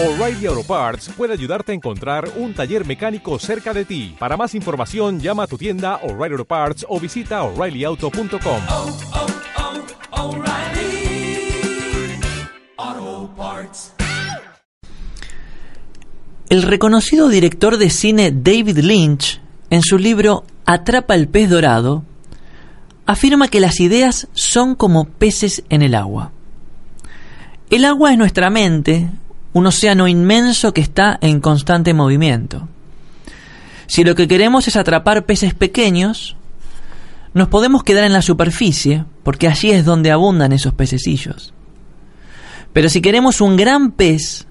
O'Reilly Auto Parts puede ayudarte a encontrar un taller mecánico cerca de ti. Para más información, llama a tu tienda O'Reilly Auto Parts o visita oreillyauto.com. oh, oh, Parts. El reconocido director de cine David Lynch, en su libro Atrapa el pez dorado, afirma que las ideas son como peces en el agua. El agua es nuestra mente, un océano inmenso que está en constante movimiento. Si lo que queremos es atrapar peces pequeños, nos podemos quedar en la superficie, porque allí es donde abundan esos pececillos. Pero si queremos un gran pez,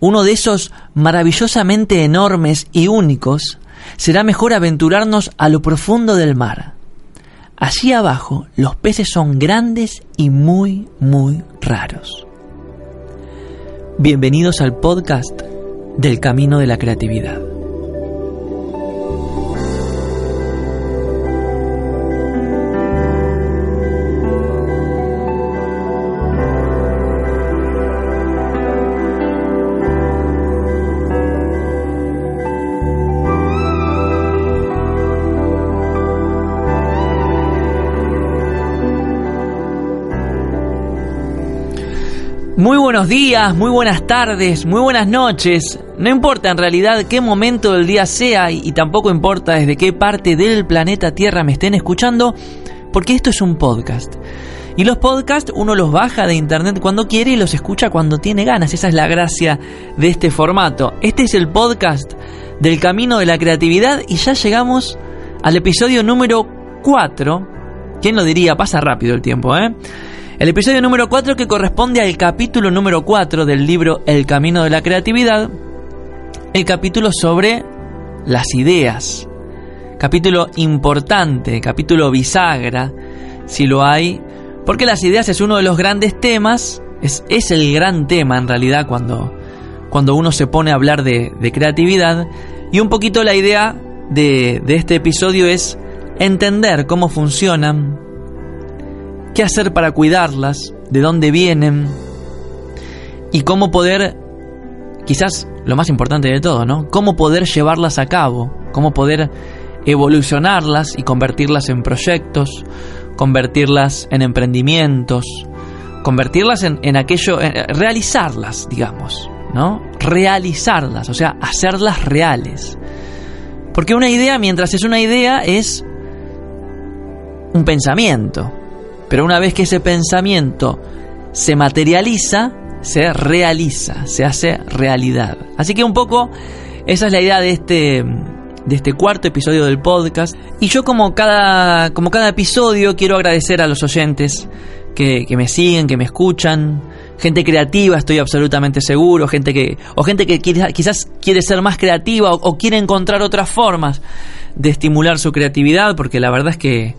uno de esos maravillosamente enormes y únicos, será mejor aventurarnos a lo profundo del mar. Allí abajo los peces son grandes y muy, muy raros. Bienvenidos al podcast del Camino de la Creatividad. Buenos días, muy buenas tardes, muy buenas noches. No importa en realidad qué momento del día sea y, tampoco importa desde qué parte del planeta Tierra me estén escuchando, porque esto es un podcast. Y los podcasts uno los baja de internet cuando quiere y los escucha cuando tiene ganas. Esa es la gracia de este formato. Este es el podcast del camino de la creatividad y ya llegamos al episodio número 4. ¿Quién lo diría? Pasa rápido el tiempo, ¿eh? El episodio número 4 que corresponde al capítulo número 4 del libro El Camino de la Creatividad, el capítulo sobre las ideas. Capítulo importante, capítulo bisagra, si lo hay, porque las ideas es uno de los grandes temas, es, es el gran tema en realidad cuando, cuando uno se pone a hablar de, de creatividad, y un poquito la idea de, de este episodio es entender cómo funcionan, qué hacer para cuidarlas, de dónde vienen y cómo poder, quizás lo más importante de todo, ¿no? Cómo poder llevarlas a cabo, cómo poder evolucionarlas y convertirlas en proyectos, convertirlas en emprendimientos, convertirlas en, en aquello, en realizarlas, digamos, ¿no? Realizarlas, o sea, hacerlas reales. Porque una idea, mientras es una idea, es un pensamiento. Pero una vez que ese pensamiento se materializa, se realiza, se hace realidad. Así que un poco esa es la idea de este, de este cuarto episodio del podcast. Y yo como cada, como cada episodio quiero agradecer a los oyentes que, que me siguen, que me escuchan. Gente creativa, estoy absolutamente seguro. Gente que, o gente que quizás quiere ser más creativa o quiere encontrar otras formas de estimular su creatividad, porque la verdad es que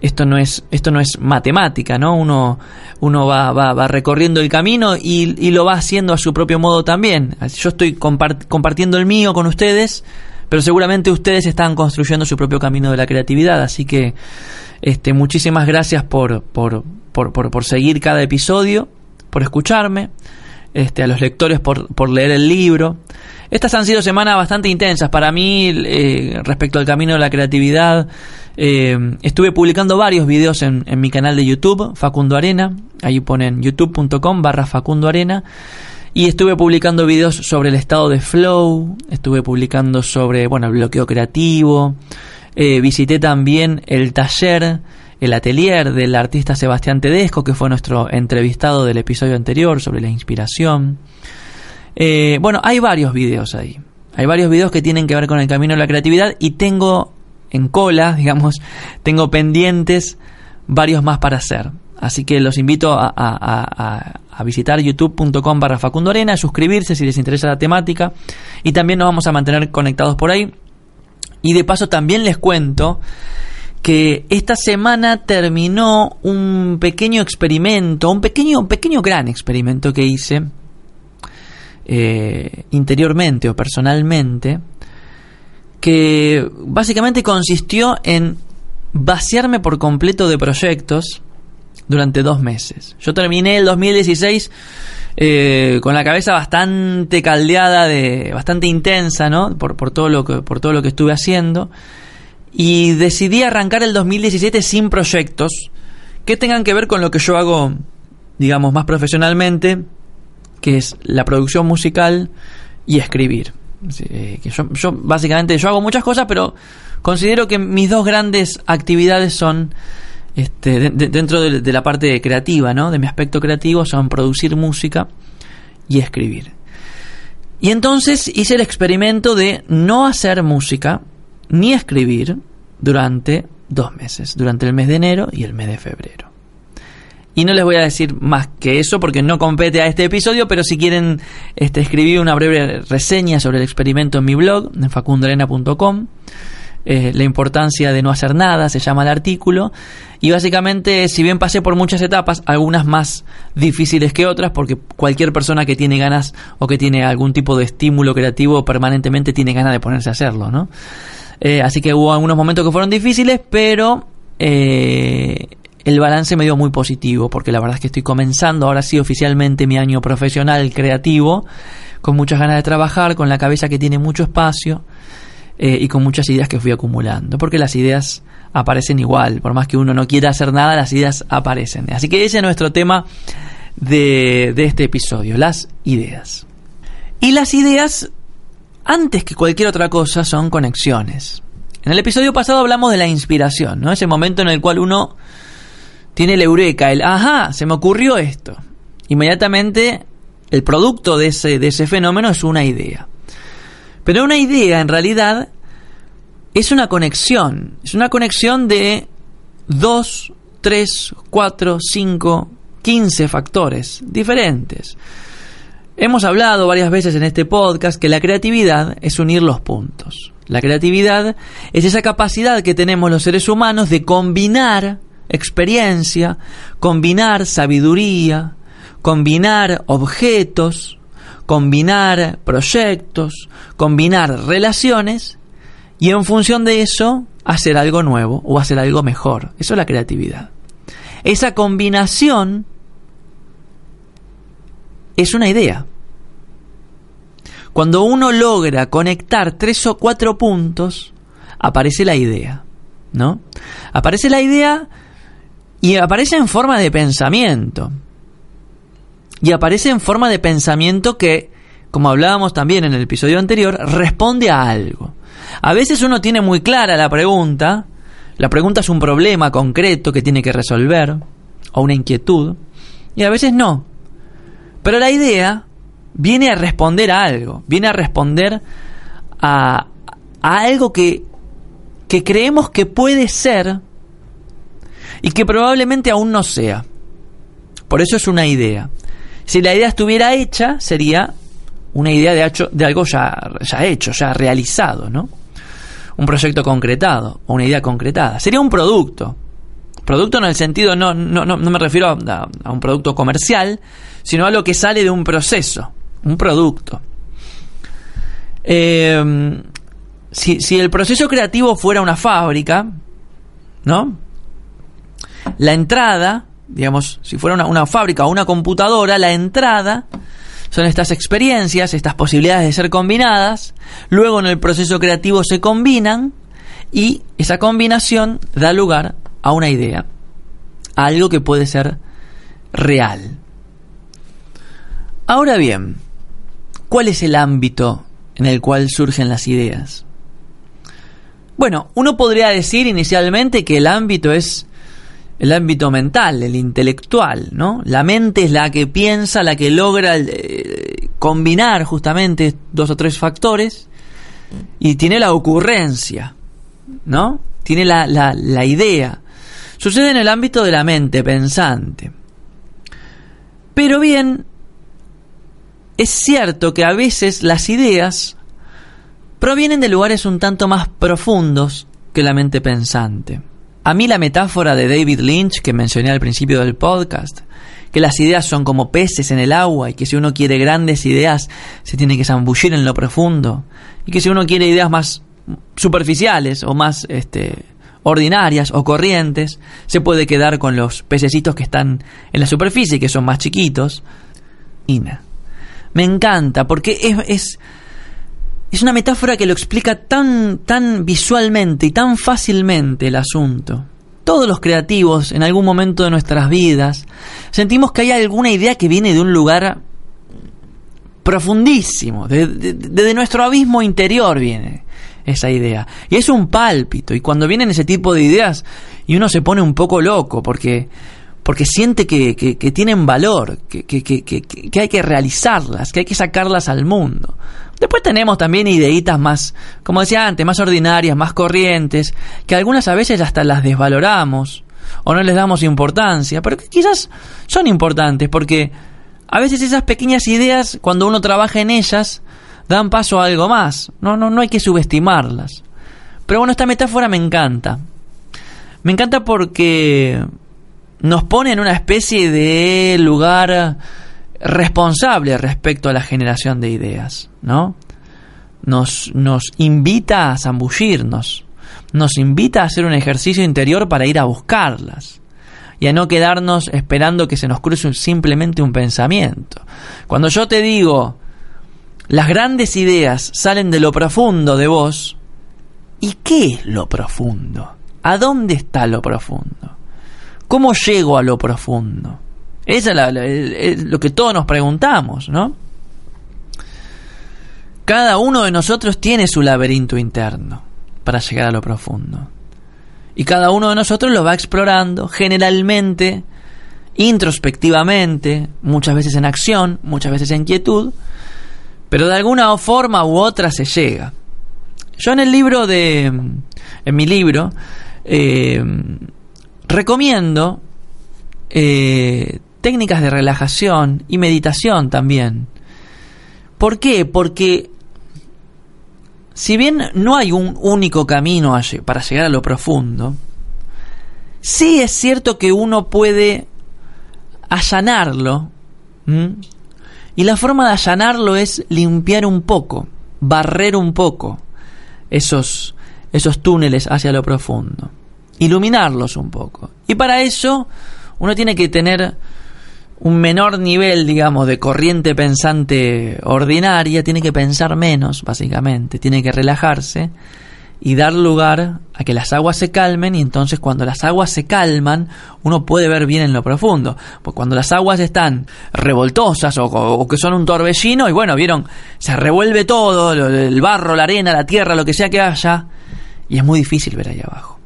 esto no es esto no es matemática no uno uno va, va, va recorriendo el camino y, y, lo va haciendo a su propio modo también. Yo estoy compart compartiendo el mío con ustedes pero seguramente ustedes están construyendo su propio camino de la creatividad así que este muchísimas gracias por por, por, por, por seguir cada episodio por escucharme este a los lectores por, por leer el libro. Estas han sido semanas bastante intensas para mí eh, respecto al camino de la creatividad. Eh, estuve publicando varios videos en, en, mi canal de YouTube, Facundo Arena. Ahí ponen youtube.com barra Facundo Arena. Y estuve publicando videos sobre el estado de flow. Estuve publicando sobre, bueno, el bloqueo creativo. Eh, visité también el taller, el atelier del artista Sebastián Tedesco, que fue nuestro entrevistado del episodio anterior sobre la inspiración. Eh, bueno, hay varios videos ahí. Hay varios videos que tienen que ver con el camino de la creatividad y tengo en cola, digamos, tengo pendientes varios más para hacer. Así que los invito a, visitar youtube.com barra Facundo Arena, suscribirse si les interesa la temática y también nos vamos a mantener conectados por ahí. Y de paso también les cuento que esta semana terminó un pequeño experimento, un pequeño, un pequeño gran experimento que hice eh, interiormente o personalmente, que básicamente consistió en vaciarme por completo de proyectos durante dos meses. Yo terminé el 2016 eh, con la cabeza bastante caldeada, de, bastante intensa, ¿no? Por, por, todo lo que, por todo lo que estuve haciendo. Y decidí arrancar el 2017 sin proyectos que tengan que ver con lo que yo hago, digamos, más profesionalmente, que es la producción musical y escribir. Que yo, básicamente yo hago muchas cosas, pero considero que mis dos grandes actividades son este, dentro de, la parte creativa, ¿no? De mi aspecto creativo son producir música y escribir. Y entonces hice el experimento de no hacer música ni escribir durante dos meses, durante el mes de enero y el mes de febrero. Y no les voy a decir más que eso porque no compete a este episodio, pero si quieren este, escribir una breve reseña sobre el experimento en mi blog, en facundorena.com, eh, la importancia de no hacer nada, se llama el artículo. Y básicamente, si bien pasé por muchas etapas, algunas más difíciles que otras, porque cualquier persona que tiene ganas o que tiene algún tipo de estímulo creativo permanentemente tiene ganas de ponerse a hacerlo, ¿no? Eh, así que hubo algunos momentos que fueron difíciles, pero eh, el balance me dio muy positivo, porque la verdad es que estoy comenzando ahora sí oficialmente mi año profesional creativo, con muchas ganas de trabajar, con la cabeza que tiene mucho espacio eh, y con muchas ideas que fui acumulando, porque las ideas aparecen igual, por más que uno no quiera hacer nada, las ideas aparecen. Así que ese es nuestro tema de, de este episodio, las ideas. Y las ideas, antes que cualquier otra cosa, son conexiones. En el episodio pasado hablamos de la inspiración, ¿no? Ese momento en el cual uno tiene el eureka, el ajá, se me ocurrió esto. Inmediatamente el producto de ese, de ese fenómeno es una idea. Pero una idea en realidad es una conexión, es una conexión de dos, tres, cuatro, cinco, quince factores diferentes. Hemos hablado varias veces en este podcast que la creatividad es unir los puntos. La creatividad es esa capacidad que tenemos los seres humanos de combinar experiencia, combinar sabiduría, combinar objetos, combinar proyectos, combinar relaciones y en función de eso hacer algo nuevo o hacer algo mejor. Eso es la creatividad. Esa combinación es una idea. Cuando uno logra conectar tres o cuatro puntos, aparece la idea, ¿no? Aparece la idea y aparece en forma de pensamiento. Y aparece en forma de pensamiento que, como hablábamos también en el episodio anterior, responde a algo. A veces uno tiene muy clara la pregunta, la pregunta es un problema concreto que tiene que resolver, o una inquietud, y a veces no. Pero la idea viene a responder a algo, viene a responder a, a algo que, que creemos que puede ser y que probablemente aún no sea. Por eso es una idea. Si la idea estuviera hecha, sería una idea de, de algo ya, ya hecho, ya realizado, ¿no? Un proyecto concretado o una idea concretada. Sería un producto. Producto en el sentido, no, no, no, me refiero a, un producto comercial, sino a lo que sale de un proceso, un producto. Eh, si, si el proceso creativo fuera una fábrica, ¿no? La entrada, digamos, si fuera una, fábrica o una computadora, la entrada son estas experiencias, estas posibilidades de ser combinadas, luego en el proceso creativo se combinan y esa combinación da lugar a una idea, a algo que puede ser real. Ahora bien, ¿cuál es el ámbito en el cual surgen las ideas? Bueno, uno podría decir inicialmente que el ámbito es el ámbito mental, el intelectual, ¿no? La mente es la que piensa, la que logra eh, combinar justamente dos o tres factores y tiene la ocurrencia, ¿no? Tiene la, la, la idea. Sucede en el ámbito de la mente pensante. Pero bien, es cierto que a veces las ideas provienen de lugares un tanto más profundos que la mente pensante. A mí la metáfora de David Lynch que mencioné al principio del podcast, que las ideas son como peces en el agua y que si uno quiere grandes ideas se tiene que zambullir en lo profundo y que si uno quiere ideas más superficiales o más este, ordinarias o corrientes se puede quedar con los pececitos que están en la superficie que son más chiquitos. Ina. Me encanta porque es, es, es una metáfora que lo explica tan, tan visualmente y tan fácilmente el asunto. Todos los creativos, en algún momento de nuestras vidas, sentimos que hay alguna idea que viene de un lugar profundísimo, desde de, nuestro abismo interior viene esa idea. Y es un pálpito, y cuando vienen ese tipo de ideas, y uno se pone un poco loco, porque porque siente que, que, tienen valor, que, que, hay que realizarlas, que hay que sacarlas al mundo. Después tenemos también ideitas más, como decía antes, más ordinarias, más corrientes, que algunas a veces hasta las desvaloramos o no les damos importancia, pero que quizás son importantes porque a veces esas pequeñas ideas, cuando uno trabaja en ellas, dan paso a algo más. No, no, no hay que subestimarlas. Pero bueno, esta metáfora me encanta. Me encanta porque nos pone en una especie de lugar responsable respecto a la generación de ideas, ¿no? Nos, nos invita a zambullirnos, nos invita a hacer un ejercicio interior para ir a buscarlas y a no quedarnos esperando que se nos cruce simplemente un pensamiento. Cuando yo te digo, las grandes ideas salen de lo profundo de vos, ¿y qué es lo profundo? ¿A dónde está lo profundo? ¿Cómo llego a lo profundo? Eso es, lo que todos nos preguntamos, ¿no? Cada uno de nosotros tiene su laberinto interno para llegar a lo profundo. Y cada uno de nosotros lo va explorando, generalmente, introspectivamente, muchas veces en acción, muchas veces en quietud, pero de alguna forma u otra se llega. Yo en el libro de. en mi libro, eh, recomiendo eh, técnicas de relajación y meditación también. ¿Por qué? Porque si bien no hay un único camino para llegar a lo profundo, sí es cierto que uno puede allanarlo. Y la forma de allanarlo es limpiar un poco, barrer un poco esos, esos túneles hacia lo profundo iluminarlos un poco. Y para eso uno tiene que tener un menor nivel, digamos, de corriente pensante ordinaria, tiene que pensar menos, básicamente, tiene que relajarse y dar lugar a que las aguas se calmen y entonces cuando las aguas se calman uno puede ver bien en lo profundo. Pues cuando las aguas están revoltosas o, que son un torbellino y bueno, vieron, se revuelve todo, el barro, la arena, la tierra, lo que sea que haya y es muy difícil ver ahí abajo.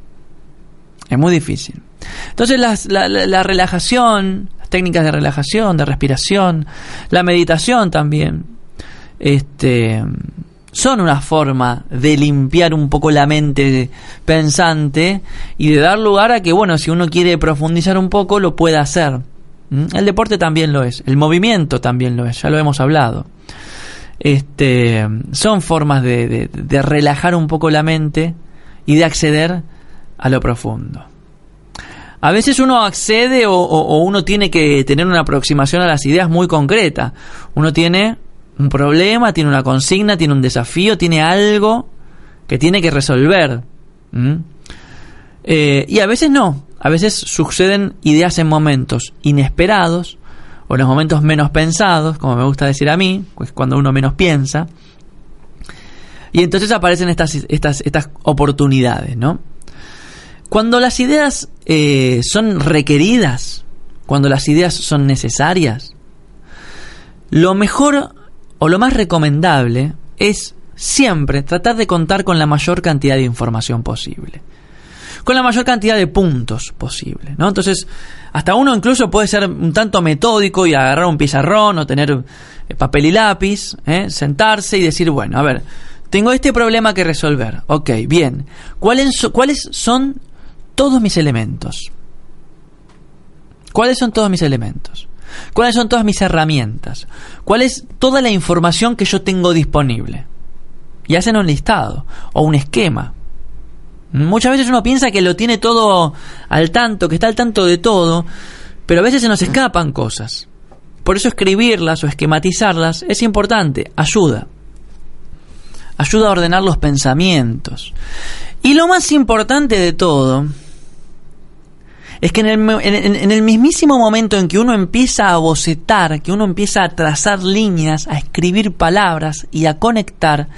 Es muy difícil. Entonces la, relajación, las técnicas de relajación, de respiración, la meditación también, este, son una forma de limpiar un poco la mente pensante y de dar lugar a que, bueno, si uno quiere profundizar un poco, lo pueda hacer. ¿Mm? El deporte también lo es, el movimiento también lo es, ya lo hemos hablado. Este, son formas de relajar un poco la mente y de acceder a lo profundo. A veces uno accede o, uno tiene que tener una aproximación a las ideas muy concreta. Uno tiene un problema, tiene una consigna, tiene un desafío, tiene algo que tiene que resolver. Eh, y a veces no. A veces suceden ideas en momentos inesperados o en los momentos menos pensados, como me gusta decir a mí, pues cuando uno menos piensa. Y entonces aparecen estas, estas, estas oportunidades, ¿no? Cuando las ideas eh, son requeridas, cuando las ideas son necesarias, lo mejor o lo más recomendable es siempre tratar de contar con la mayor cantidad de información posible. Con la mayor cantidad de puntos posible. Entonces, hasta uno incluso puede ser un tanto metódico y agarrar un pizarrón o tener eh, papel y lápiz, ¿eh? sentarse y decir, bueno, a ver, tengo este problema que resolver. Ok, bien. ¿Cuáles, ¿Cuáles son todos mis elementos. ¿Cuáles son todos mis elementos? ¿Cuáles son todas mis herramientas? ¿Cuál es toda la información que yo tengo disponible? Y hacen un listado o un esquema. Muchas veces uno piensa que lo tiene todo al tanto, que está al tanto de todo, pero a veces se nos escapan cosas. Por eso escribirlas o esquematizarlas es importante, ayuda. Ayuda a ordenar los pensamientos. Y lo más importante de todo es que en el, mismísimo momento en que uno empieza a bocetar, que uno empieza a trazar líneas, a escribir palabras y a conectar,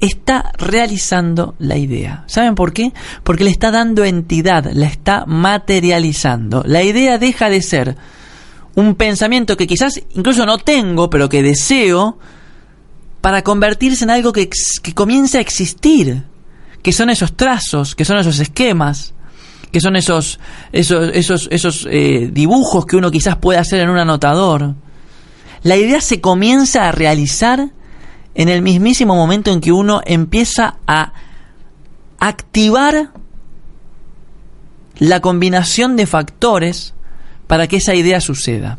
está realizando la idea. ¿Saben por qué? Porque le está dando entidad, la está materializando. La idea deja de ser un pensamiento que quizás incluso no tengo, pero que deseo, para convertirse en algo que, que comience a existir, que son esos trazos, que son esos esquemas, que son esos, esos, esos, esos eh, dibujos que uno quizás puede hacer en un anotador. La idea se comienza a realizar en el mismísimo momento en que uno empieza a activar la combinación de factores para que esa idea suceda.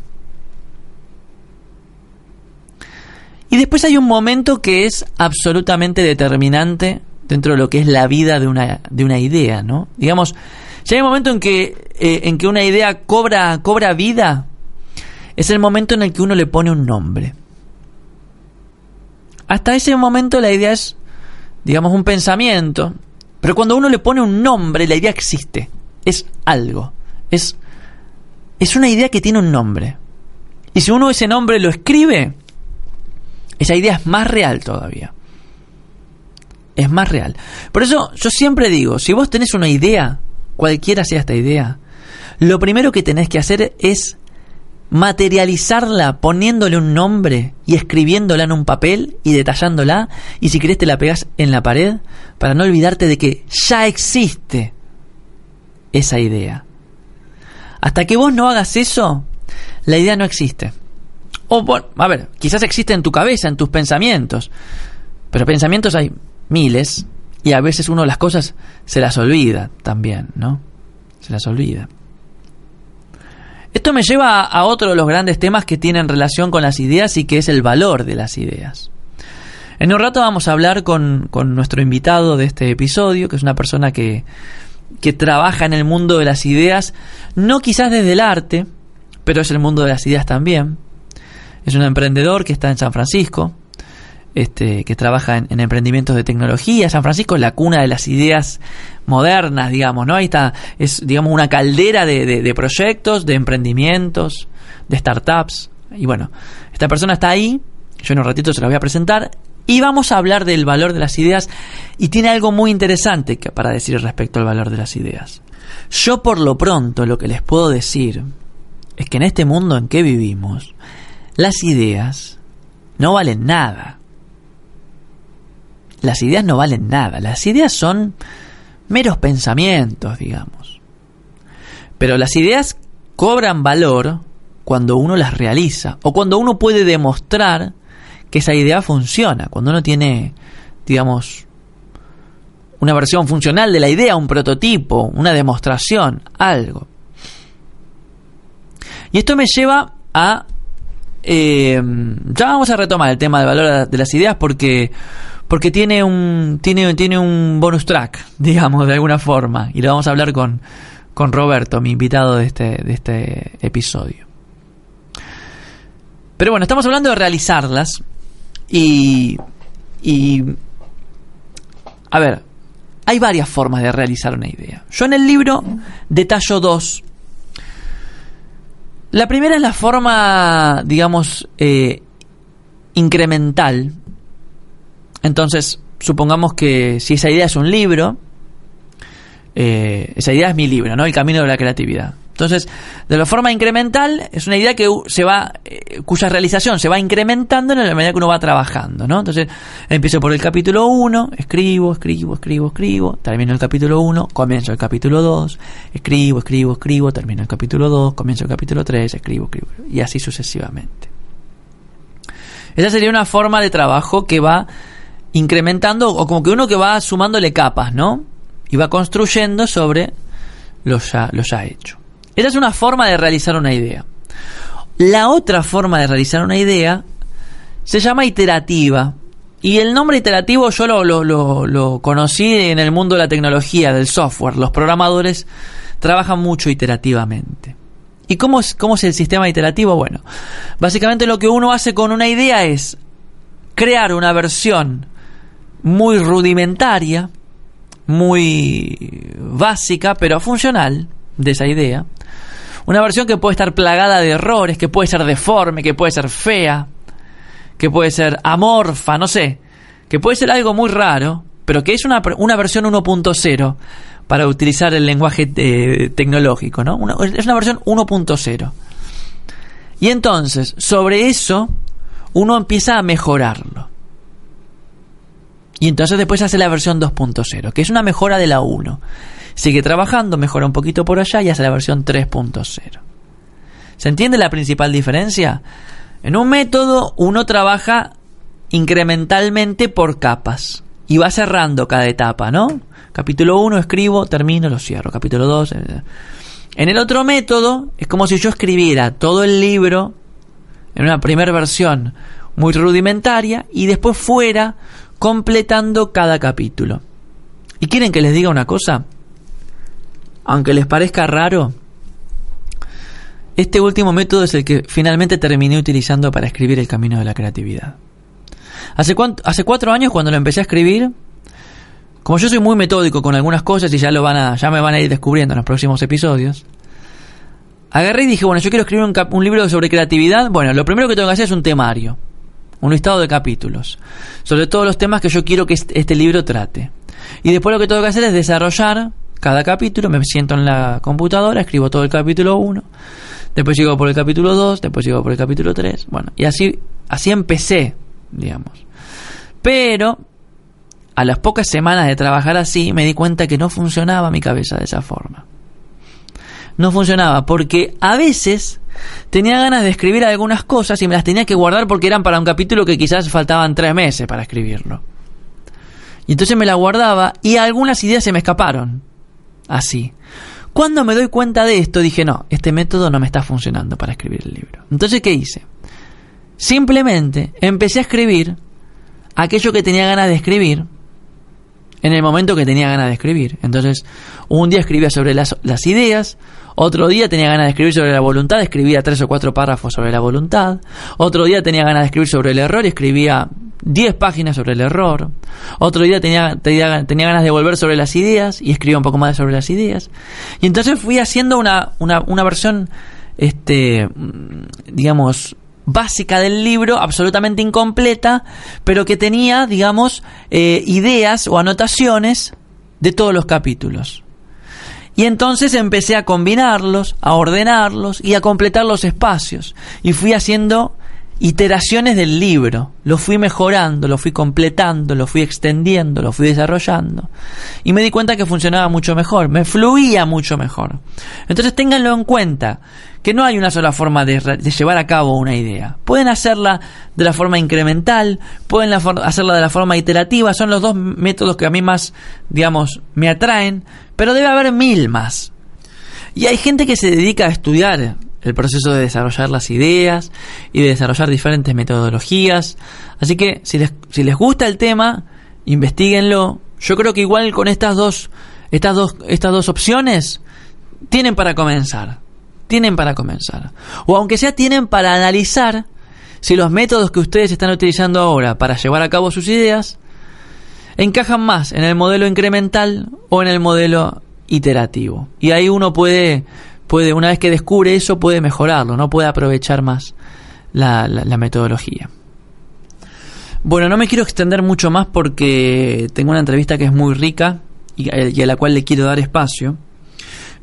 Y después hay un momento que es absolutamente determinante dentro de lo que es la vida de una, de una idea, ¿no? Digamos, si hay un momento en que, eh, en que una idea cobra, cobra vida, es el momento en el que uno le pone un nombre. Hasta ese momento la idea es, digamos, un pensamiento, pero cuando uno le pone un nombre, la idea existe, es algo, es, es una idea que tiene un nombre. Y si uno ese nombre lo escribe, esa idea es más real todavía. Es más real. Por eso yo siempre digo, si vos tenés una idea, cualquiera sea esta idea, lo primero que tenés que hacer es materializarla poniéndole un nombre y escribiéndola en un papel y detallándola y si querés te la pegas en la pared para no olvidarte de que ya existe esa idea. Hasta que vos no hagas eso, la idea no existe. O bueno, a ver, quizás existe en tu cabeza, en tus pensamientos, pero pensamientos hay miles y a veces uno las cosas se las olvida también, ¿no? Se las olvida. Esto me lleva a otro de los grandes temas que tienen relación con las ideas y que es el valor de las ideas. En un rato vamos a hablar con, con nuestro invitado de este episodio, que es una persona que, que trabaja en el mundo de las ideas, no quizás desde el arte, pero es el mundo de las ideas también. Es un emprendedor que está en San Francisco, este, que trabaja en, emprendimientos de tecnología. San Francisco es la cuna de las ideas modernas, digamos, ¿no? Ahí está, es, digamos, una caldera de, de, proyectos, de emprendimientos, de startups. Y bueno, esta persona está ahí, yo en un ratito se la voy a presentar, y vamos a hablar del valor de las ideas, y tiene algo muy interesante que, para decir respecto al valor de las ideas. Yo por lo pronto lo que les puedo decir es que en este mundo en que vivimos, las ideas no valen nada las ideas no valen nada, las ideas son meros pensamientos, digamos. Pero las ideas cobran valor cuando uno las realiza o cuando uno puede demostrar que esa idea funciona, cuando uno tiene, digamos, una versión funcional de la idea, un prototipo, una demostración, algo. Y esto me lleva a... Eh, ya vamos a retomar el tema del valor de las ideas porque porque tiene un, tiene, tiene un bonus track, digamos, de alguna forma. Y lo vamos a hablar con, con Roberto, mi invitado de este, de este episodio. Pero bueno, estamos hablando de realizarlas. Y. Y. A ver, hay varias formas de realizar una idea. Yo en el libro detallo dos. La primera es la forma, digamos, eh, incremental, entonces, supongamos que si esa idea es un libro, eh, esa idea es mi libro, ¿no? El camino de la creatividad. Entonces, de la forma incremental, es una idea que se va, eh, cuya realización se va incrementando en la medida que uno va trabajando, ¿no? Entonces, empiezo por el capítulo 1, escribo, escribo, escribo, escribo, termino el capítulo 1, comienzo el capítulo 2, escribo, escribo, escribo, termino el capítulo 2, comienzo el capítulo 3, escribo, escribo, y así sucesivamente. Esa sería una forma de trabajo que va incrementando, o como que uno que va sumándole capas, ¿no? Y va construyendo sobre lo ya, lo ya hecho. Esa es una forma de realizar una idea. La otra forma de realizar una idea se llama iterativa. Y el nombre iterativo yo lo, lo, lo, conocí en el mundo de la tecnología, del software. Los programadores trabajan mucho iterativamente. ¿Y cómo es, cómo es el sistema iterativo? Bueno, básicamente lo que uno hace con una idea es crear una versión muy rudimentaria, muy básica, pero funcional, de esa idea. Una versión que puede estar plagada de errores, que puede ser deforme, que puede ser fea, que puede ser amorfa, no sé, que puede ser algo muy raro, pero que es una, una versión 1.0 para utilizar el lenguaje eh, tecnológico, ¿no? es una versión 1.0. Y entonces, sobre eso, uno empieza a mejorarlo. Y entonces después hace la versión 2.0, que es una mejora de la 1. Sigue trabajando, mejora un poquito por allá y hace la versión 3.0. ¿Se entiende la principal diferencia? En un método uno trabaja incrementalmente por capas y va cerrando cada etapa, ¿no? Capítulo 1 escribo, termino, lo cierro. Capítulo 2. Eh, en el otro método es como si yo escribiera todo el libro en una primera versión muy rudimentaria y después fuera completando cada capítulo. ¿Y quieren que les diga una cosa? Aunque les parezca raro, este último método es el que finalmente terminé utilizando para escribir El Camino de la Creatividad. Hace, hace cuatro años cuando lo empecé a escribir, como yo soy muy metódico con algunas cosas y ya lo van a, ya me van a ir descubriendo en los próximos episodios, agarré y dije, bueno, yo quiero escribir un, un libro sobre creatividad. Bueno, lo primero que tengo que hacer es un temario, un listado de capítulos, sobre todos los temas que yo quiero que este libro trate. Y después lo que tengo que hacer es desarrollar cada capítulo, me siento en la computadora, escribo todo el capítulo 1, después llego por el capítulo 2, después llego por el capítulo 3, bueno, y así, así empecé, digamos. Pero a las pocas semanas de trabajar así, me di cuenta que no funcionaba mi cabeza de esa forma. No funcionaba porque a veces tenía ganas de escribir algunas cosas y me las tenía que guardar porque eran para un capítulo que quizás faltaban tres meses para escribirlo. Y entonces me la guardaba y algunas ideas se me escaparon así. Cuando me doy cuenta de esto, dije, no, este método no me está funcionando para escribir el libro. Entonces, ¿qué hice? Simplemente empecé a escribir aquello que tenía ganas de escribir en el momento que tenía ganas de escribir. Entonces, un día escribía sobre las, las, ideas, otro día tenía ganas de escribir sobre la voluntad, escribía tres o cuatro párrafos sobre la voluntad, otro día tenía ganas de escribir sobre el error y escribía 10 páginas sobre el error. Otro día tenía, tenía, ganas de volver sobre las ideas y escribía un poco más sobre las ideas. Y entonces fui haciendo una, una, una versión, este, digamos, básica del libro, absolutamente incompleta, pero que tenía, digamos, eh, ideas o anotaciones de todos los capítulos. Y entonces empecé a combinarlos, a ordenarlos y a completar los espacios. Y fui haciendo iteraciones del libro. Lo fui mejorando, lo fui completando, lo fui extendiendo, lo fui desarrollando. Y me di cuenta que funcionaba mucho mejor, me fluía mucho mejor. Entonces ténganlo en cuenta, que no hay una sola forma de, llevar a cabo una idea. Pueden hacerla de la forma incremental, pueden hacerla de la forma iterativa, son los dos métodos que a mí más, digamos, me atraen, pero debe haber mil más. Y hay gente que se dedica a estudiar el proceso de desarrollar las ideas y de desarrollar diferentes metodologías. Así que si les, si les gusta el tema, investiguenlo. Yo creo que igual con estas dos, estas dos, estas dos opciones tienen para comenzar. Tienen para comenzar. O aunque sea tienen para analizar si los métodos que ustedes están utilizando ahora para llevar a cabo sus ideas encajan más en el modelo incremental o en el modelo iterativo. Y ahí uno puede puede, una vez que descubre eso, puede mejorarlo, no puede aprovechar más la, metodología. Bueno, no me quiero extender mucho más porque tengo una entrevista que es muy rica y a, la cual le quiero dar espacio.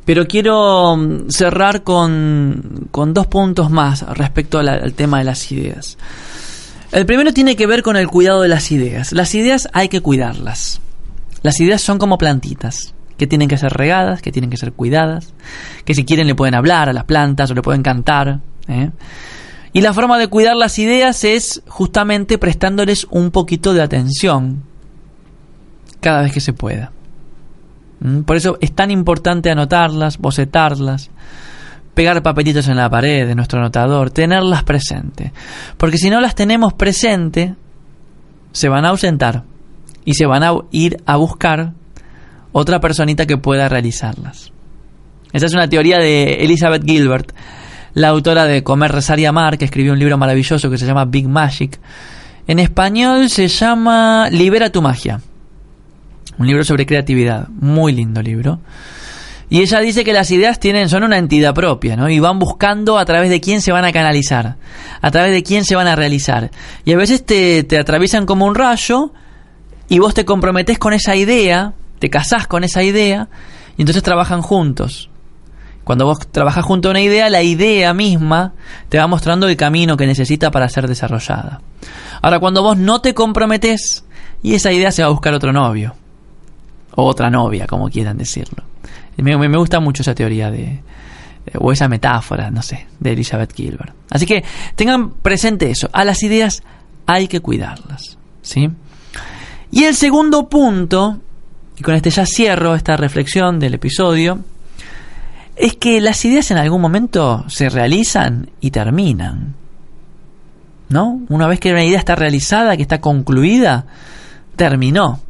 Pero quiero mm, cerrar con, con dos puntos más respecto al tema de las ideas. El primero tiene que ver con el cuidado de las ideas. Las ideas hay que cuidarlas. Las ideas son como plantitas que tienen que ser regadas, que tienen que ser cuidadas, que si quieren le pueden hablar a las plantas o le pueden cantar. ¿eh? Y la forma de cuidar las ideas es justamente prestándoles un poquito de atención cada vez que se pueda. ¿Mm? Por eso es tan importante anotarlas, bocetarlas, pegar papelitos en la pared de nuestro anotador, tenerlas presente. Porque si no las tenemos presente, se van a ausentar y se van a ir a buscar otra personita que pueda realizarlas. Esa es una teoría de Elizabeth Gilbert, la autora de Comer, Rezar y Amar, que escribió un libro maravilloso que se llama Big Magic. En español se llama Libera tu magia. Un libro sobre creatividad, muy lindo libro. Y ella dice que las ideas tienen, son una entidad propia, ¿no? Y van buscando a través de quién se van a canalizar, a través de quién se van a realizar. Y a veces te, te atraviesan como un rayo y vos te comprometés con esa idea, te casás con esa idea, y entonces trabajan juntos. Cuando vos trabajas junto a una idea, la idea misma te va mostrando el camino que necesita para ser desarrollada. Ahora, cuando vos no te comprometés, y esa idea se va a buscar otro novio, o otra novia, como quieran decirlo. Me, me gusta mucho esa teoría de, o esa metáfora, no sé, de Elizabeth Gilbert. Así que tengan presente eso, a las ideas hay que cuidarlas, ¿sí? Y el segundo punto, y con este ya cierro esta reflexión del episodio, es que las ideas en algún momento se realizan y terminan. ¿No? Una vez que una idea está realizada, que está concluida, terminó.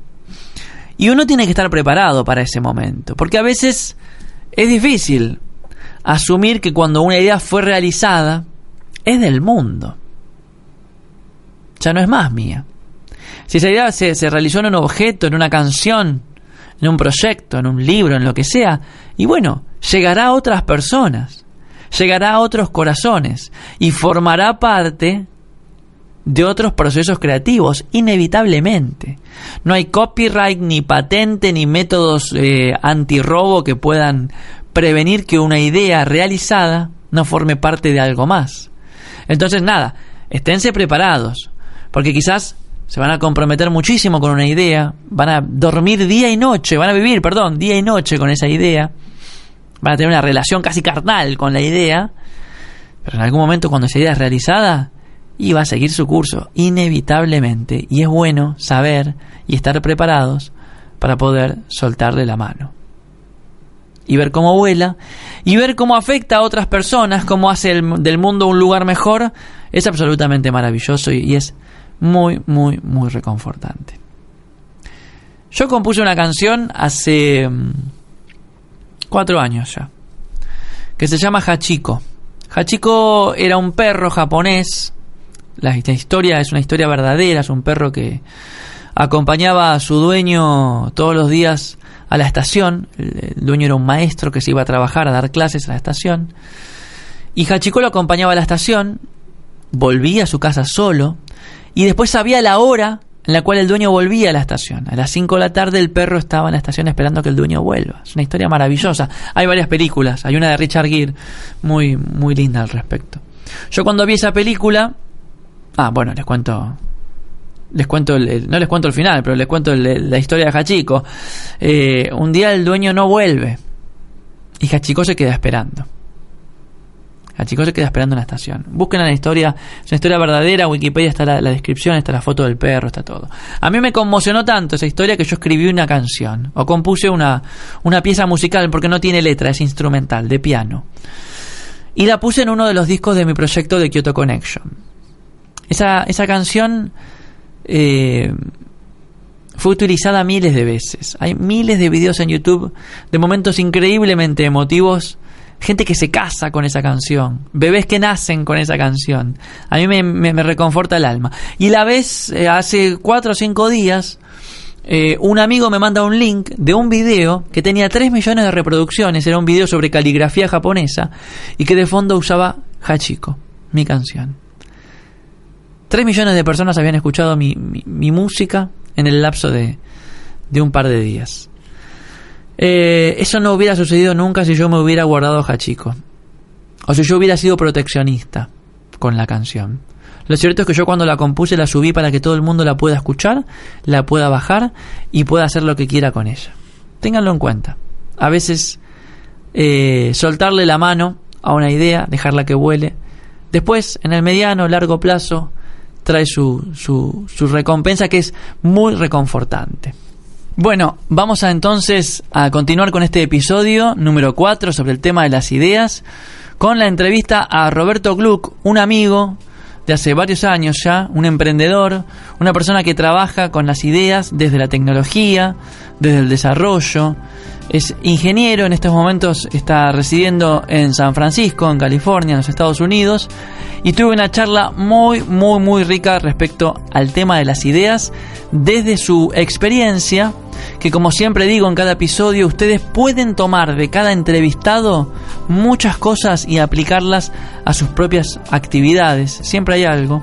Y uno tiene que estar preparado para ese momento, porque a veces es difícil asumir que cuando una idea fue realizada, es del mundo. Ya no es más mía. Si esa idea se, se, realizó en un objeto, en una canción, en un proyecto, en un libro, en lo que sea, y bueno, llegará a otras personas, llegará a otros corazones y formará parte de otros procesos creativos, inevitablemente. No hay copyright, ni patente, ni métodos eh, antirrobo que puedan prevenir que una idea realizada no forme parte de algo más. Entonces, nada, esténse preparados, porque quizás se van a comprometer muchísimo con una idea, van a dormir día y noche, van a vivir, perdón, día y noche con esa idea, van a tener una relación casi carnal con la idea, pero en algún momento cuando esa idea es realizada, y va a seguir su curso, inevitablemente, y es bueno saber y estar preparados para poder soltarle la mano. Y ver cómo vuela, y ver cómo afecta a otras personas, cómo hace el, del mundo un lugar mejor, es absolutamente maravilloso y, y es muy, muy, muy reconfortante. Yo compuse una canción hace cuatro años ya, que se llama Hachiko. Hachiko era un perro japonés. La historia es una historia verdadera, es un perro que acompañaba a su dueño todos los días a la estación. El dueño era un maestro que se iba a trabajar, a dar clases a la estación. Y Hachiko lo acompañaba a la estación, volvía a su casa solo y después sabía la hora en la cual el dueño volvía a la estación. A las 5 de la tarde el perro estaba en la estación esperando que el dueño vuelva. Es una historia maravillosa. Hay varias películas. Hay una de Richard Gere muy, muy linda al respecto. Yo cuando vi esa película... Ah, bueno, les cuento... Les cuento, el, no les cuento el final, pero les cuento la historia de Hachiko. Eh, un día el dueño no vuelve y Hachiko se queda esperando. Hachiko se queda esperando en la estación. Busquen la historia, es una historia verdadera, Wikipedia está la, la, descripción, está la foto del perro, está todo. A mí me conmocionó tanto esa historia que yo escribí una canción, o compuse una, una pieza musical, porque no tiene letra, es instrumental, de piano. Y la puse en uno de los discos de mi proyecto de Kyoto Connection. Esa, esa canción eh, fue utilizada miles de veces. Hay miles de videos en YouTube de momentos increíblemente emotivos gente que se casa con esa canción, bebés que nacen con esa canción. A mí me, reconforta el alma. Y la vez, eh, hace cuatro o cinco días, eh, un amigo me manda un link de un video que tenía 3 millones de reproducciones, era un video sobre caligrafía japonesa, y que de fondo usaba Hachiko, mi canción. 3 millones de personas habían escuchado mi, mi, música en el lapso de, de un par de días. Eh, eso no hubiera sucedido nunca si yo me hubiera guardado Hachiko. O si yo hubiera sido proteccionista con la canción. Lo cierto es que yo cuando la compuse la subí para que todo el mundo la pueda escuchar, la pueda bajar y pueda hacer lo que quiera con ella. Ténganlo en cuenta. A veces eh, soltarle la mano a una idea, dejarla que vuele. Después, en el mediano, largo plazo, trae su, su, su recompensa que es muy reconfortante. Bueno, vamos a entonces a continuar con este episodio número 4 sobre el tema de las ideas, con la entrevista a Roberto Gluck, un amigo de hace varios años ya, un emprendedor, una persona que trabaja con las ideas desde la tecnología, desde el desarrollo, es ingeniero, en estos momentos está residiendo en San Francisco, en California, en los Estados Unidos, y tuve una charla muy, muy, muy rica respecto al tema de las ideas desde su experiencia que como siempre digo en cada episodio, ustedes pueden tomar de cada entrevistado muchas cosas y aplicarlas a sus propias actividades. Siempre hay algo.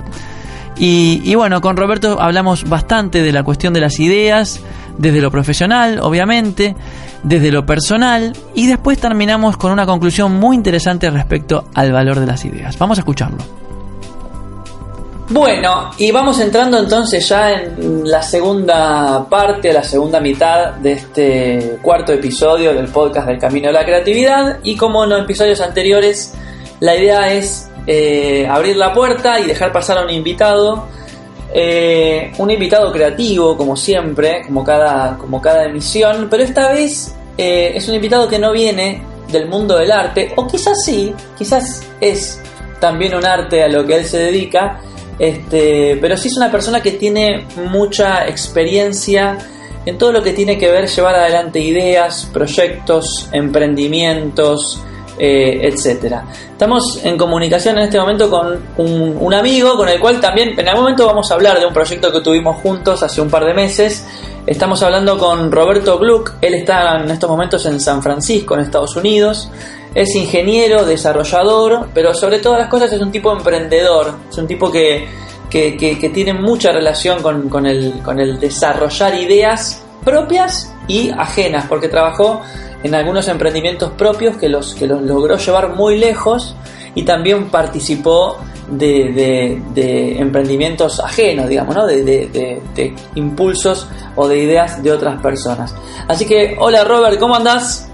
Y, y bueno, con Roberto hablamos bastante de la cuestión de las ideas, desde lo profesional, obviamente, desde lo personal, y después terminamos con una conclusión muy interesante respecto al valor de las ideas. Vamos a escucharlo. Bueno, y vamos entrando entonces ya en la segunda parte, la segunda mitad de este cuarto episodio del podcast del Camino de la Creatividad. Y como en los episodios anteriores, la idea es eh, abrir la puerta y dejar pasar a un invitado. Eh, un invitado creativo, como siempre, como cada, como cada emisión, pero esta vez eh, es un invitado que no viene del mundo del arte, o quizás sí, quizás es también un arte a lo que él se dedica, este, pero sí es una persona que tiene mucha experiencia en todo lo que tiene que ver llevar adelante ideas, proyectos, emprendimientos, eh, etcétera. Estamos en comunicación en este momento con un, amigo con el cual también en algún momento vamos a hablar de un proyecto que tuvimos juntos hace un par de meses. Estamos hablando con Roberto Gluck, él está en estos momentos en San Francisco, en Estados Unidos. Es ingeniero, desarrollador, pero sobre todas las cosas es un tipo emprendedor, es un tipo que, que, que, que tiene mucha relación con, con, el, con el desarrollar ideas propias y ajenas, porque trabajó en algunos emprendimientos propios que los, que los logró llevar muy lejos y también participó de, de, emprendimientos ajenos, digamos, ¿no? de, de, impulsos o de ideas de otras personas. Así que, hola Robert, ¿cómo andás?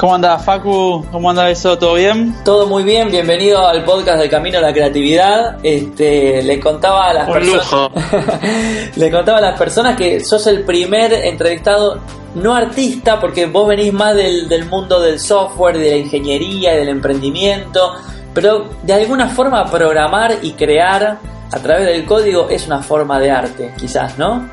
¿Cómo andás, Facu? ¿Cómo anda eso? ¿Todo bien? Todo muy bien, bienvenido al podcast del Camino a la Creatividad. Este, le contaba a las Un personas. lujo. le contaba a las personas que sos el primer entrevistado no artista, porque vos venís más del, del mundo del software, de la ingeniería y del emprendimiento, pero de alguna forma programar y crear a través del código es una forma de arte, quizás, ¿no?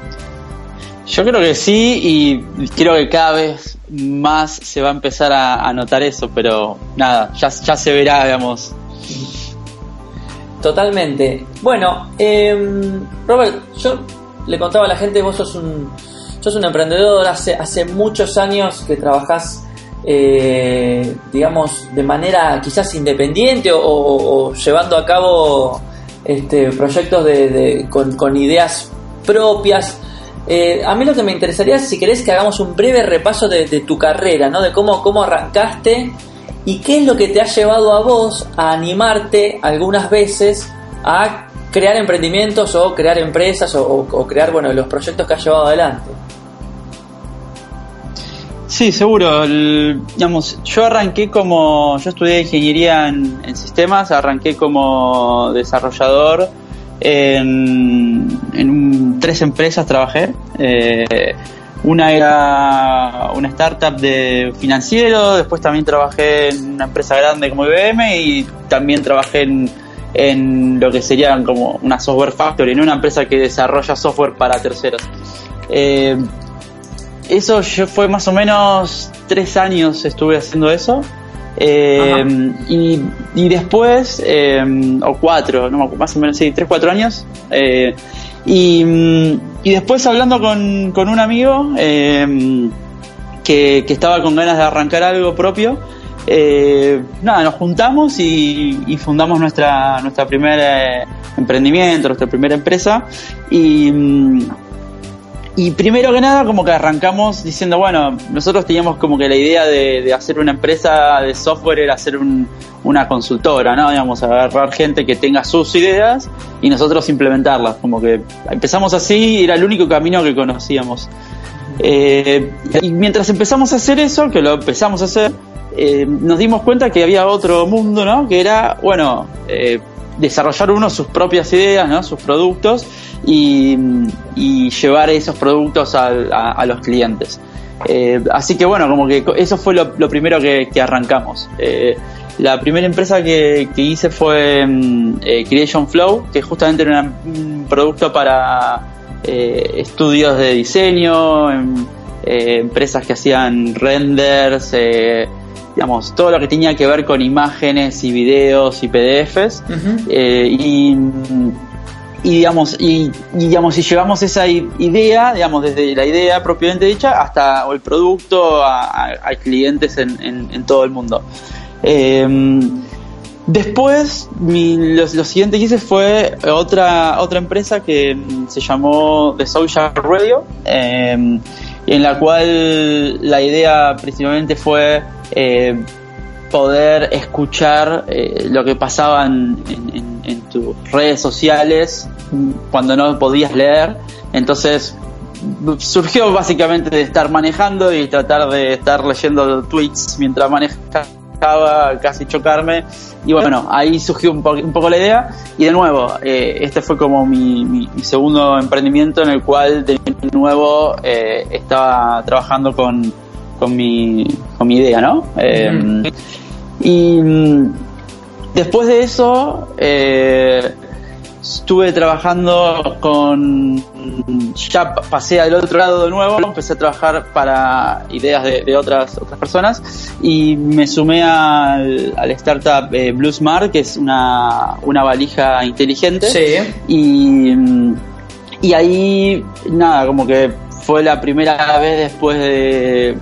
Yo creo que sí y creo que cada vez más se va a empezar a, a notar eso, pero nada, ya, se verá, digamos. Totalmente. Bueno, eh, Robert, yo le contaba a la gente, vos sos un, sos un emprendedor, hace, hace muchos años que trabajás, eh, digamos, de manera quizás independiente o llevando a cabo este, proyectos de, de- con, con ideas propias. Eh, a mí lo que me interesaría es si querés que hagamos un breve repaso de, tu carrera, ¿no? De cómo, cómo arrancaste y qué es lo que te ha llevado a vos a animarte algunas veces a crear emprendimientos o crear empresas o, crear, bueno, los proyectos que has llevado adelante. Sí, seguro. Digamos, yo arranqué como. Yo estudié ingeniería en, en sistemas, arranqué como desarrollador en, un- tres empresas trabajé. Eh, una era una startup de financiero, después también trabajé en una empresa grande como IBM y también trabajé en, en lo que serían como una software factory, en una empresa que desarrolla software para terceros. Eh, eso yo fue más o menos tres años estuve haciendo eso. Ajá. y, y después, eh, o cuatro, no, más o menos, sí, tres, cuatro años. eh, y, mm, y después hablando con, con un amigo eh, que, que estaba con ganas de arrancar algo propio, eh, nada, nos juntamos y, fundamos nuestra, nuestra primer eh, emprendimiento, nuestra primera empresa. Y, mm, y primero que nada, como que arrancamos diciendo, bueno, nosotros teníamos como que la idea de, hacer una empresa de software era hacer un- una consultora, ¿no? Digamos, agarrar gente que tenga sus ideas y nosotros implementarlas. Como que empezamos así, era el único camino que conocíamos. Eh, y mientras empezamos a hacer eso, que lo empezamos a hacer, eh, nos dimos cuenta que había otro mundo, ¿no? Que era, bueno, eh, desarrollar uno sus propias ideas, ¿no? Sus productos y, y llevar esos productos a, los clientes. Eh, así que bueno, como que eso fue lo, primero que, arrancamos. Eh, la primera empresa que, hice fue mm, eh, Creation Flow, que justamente era un producto para estudios de diseño, em, empresas que hacían renders, digamos, todo lo que tenía que ver con imágenes y videos y PDFs. Eh, y, y digamos y, y, digamos y llevamos esa idea digamos desde la idea propiamente dicha hasta el producto a, a- a clientes en, en- en todo el mundo Eh, después mi- lo, lo siguiente que hice fue otra otra empresa que mm, se llamó The Social Radio eh, en la cual la idea principalmente fue eh, poder escuchar eh, lo que pasaba en, tus redes sociales cuando no podías leer. Entonces surgió básicamente de estar manejando y tratar de estar leyendo tweets mientras manejaba, casi chocarme. Y bueno, ahí surgió un, po- un poco la idea. Y de nuevo, eh, este fue como mi segundo emprendimiento en el cual de nuevo eh, estaba trabajando con, con, mi, con mi idea, ¿no? Eh, y mm, después de eso, eh, estuve trabajando con. Ya pa- pasé al otro lado de nuevo, empecé a trabajar para ideas de, de otras, otras personas y me sumé al, al startup eh, Blue Smart, que es una, una valija inteligente. Sí. Y, mm, y ahí, nada, como que fue la primera vez después de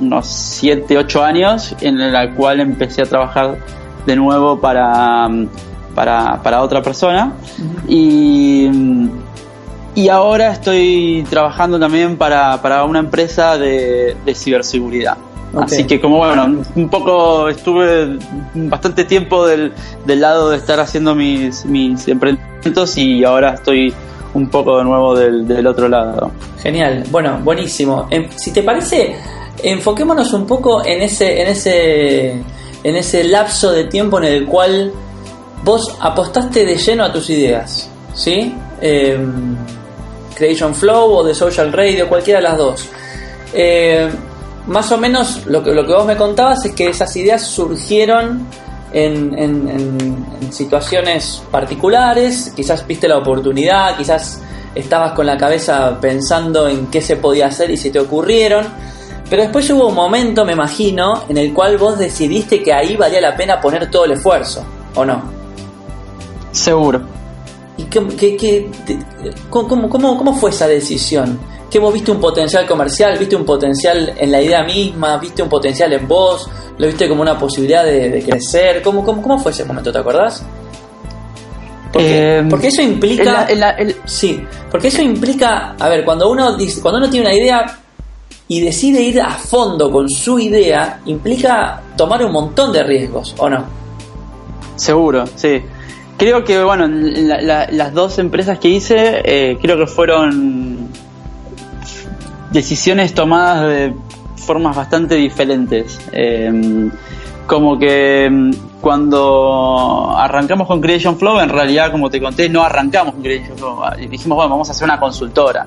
unos 7, 8 años en la cual empecé a trabajar de nuevo para, mm, para, para otra persona. Y, mm, y ahora estoy trabajando también para, para una empresa de, de ciberseguridad. Así que como bueno, un poco estuve bastante tiempo del, del lado de estar haciendo mis, mis emprendimientos y ahora estoy un poco de nuevo del, del otro lado. Genial, bueno, buenísimo. Em, si te parece, enfoquémonos un poco en ese, en ese, en ese lapso de tiempo en el cual vos apostaste de lleno a tus ideas, ¿sí? Em, Creation Flow o The Social Radio, cualquiera de las dos. Eh, más o menos lo que, lo que vos me contabas es que esas ideas surgieron en- en situaciones particulares, quizás viste la oportunidad, quizás estabas con la cabeza pensando en qué se podía hacer y se te ocurrieron, pero después hubo un momento, me imagino, en el cual vos decidiste que ahí valía la pena poner todo el esfuerzo, ¿o no? Seguro. ¿Y qué, qué- qué- te- cómo, cómo- cómo- cómo fue esa decisión? ¿Que vos viste un potencial comercial? ¿Viste un potencial en la idea misma? ¿Viste un potencial en vos? ¿Lo viste como una posibilidad de, de crecer? ¿Cómo, cómo, ¿Cómo fue ese momento? ¿Te acordás? Porque, Eh, porque eso implica... en la- en la- el- Sí, porque eso implica... A ver, cuando uno, dice, cuando uno tiene una idea y decide ir a fondo con su idea, implica tomar un montón de riesgos, ¿o no? Seguro, sí. Creo que, bueno, en la- la- las dos empresas que hice, eh, creo que fueron decisiones tomadas de formas bastante diferentes. Eh, como que mm, cuando arrancamos con Creation Flow, en realidad, como te conté, no arrancamos con Creation Flow. Dijimos, bueno, vamos a hacer una consultora.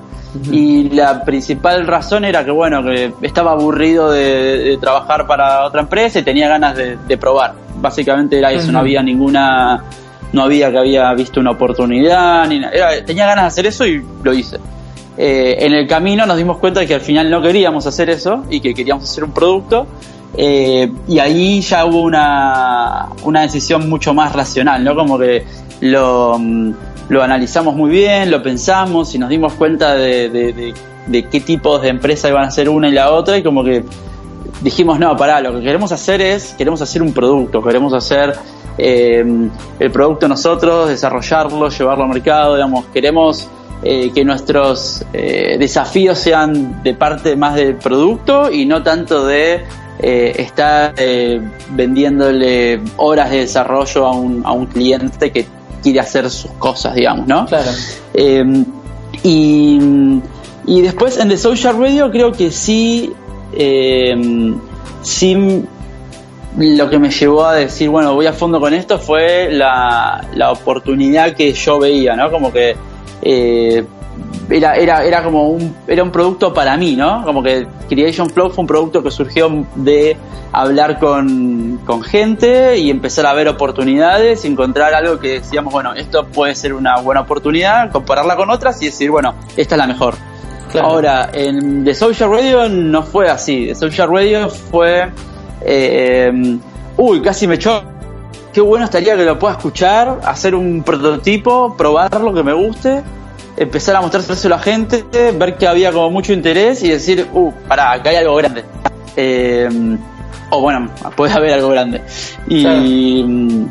Y la principal razón era que, bueno, que estaba aburrido de, de trabajar para otra empresa y tenía ganas de, de probar. Básicamente era eso, no había ninguna, no había que había visto una oportunidad, ni nada. Era- tenía ganas de hacer eso y lo hice. Eh, en el camino nos dimos cuenta de que al final no queríamos hacer eso y que queríamos hacer un producto. Eh, y ahí ya hubo una, una decisión mucho más racional, ¿no? Como que lo, mm, lo analizamos muy bien, lo pensamos y nos dimos cuenta de, de- qué tipos de empresas iban a ser una y la otra y como que dijimos, no, pará, lo que queremos hacer es, queremos hacer un producto, queremos hacer eh, el producto nosotros, desarrollarlo, llevarlo al mercado, digamos, queremos eh, que nuestros desafíos sean de parte más del producto y no tanto de eh, estar eh, vendiéndole horas de desarrollo a un, a un cliente que quiere hacer sus cosas, digamos, ¿no? Claro. Eh, y, y después en The Social Radio creo que sí, sí lo que me llevó a decir, bueno, voy a fondo con esto fue la, la oportunidad que yo veía, ¿no? Como que era, era, era como un, era un producto para mí, ¿no? Como que Creation Flow fue un producto que surgió de hablar con, con gente y empezar a ver oportunidades y encontrar algo que decíamos, bueno, esto puede ser una buena oportunidad, compararla con otras y decir, bueno, esta es la mejor. Claro. Ahora, en The Social Radio no fue así. The Social Radio fue. eh, uy, casi me choco. qué bueno estaría que lo pueda escuchar, hacer un prototipo, probarlo que me guste, empezar a mostrárselo a la gente, ver que había como mucho interés y decir, uh, pará, acá hay algo grande. Eh, o bueno, puede haber algo grande. Y mm,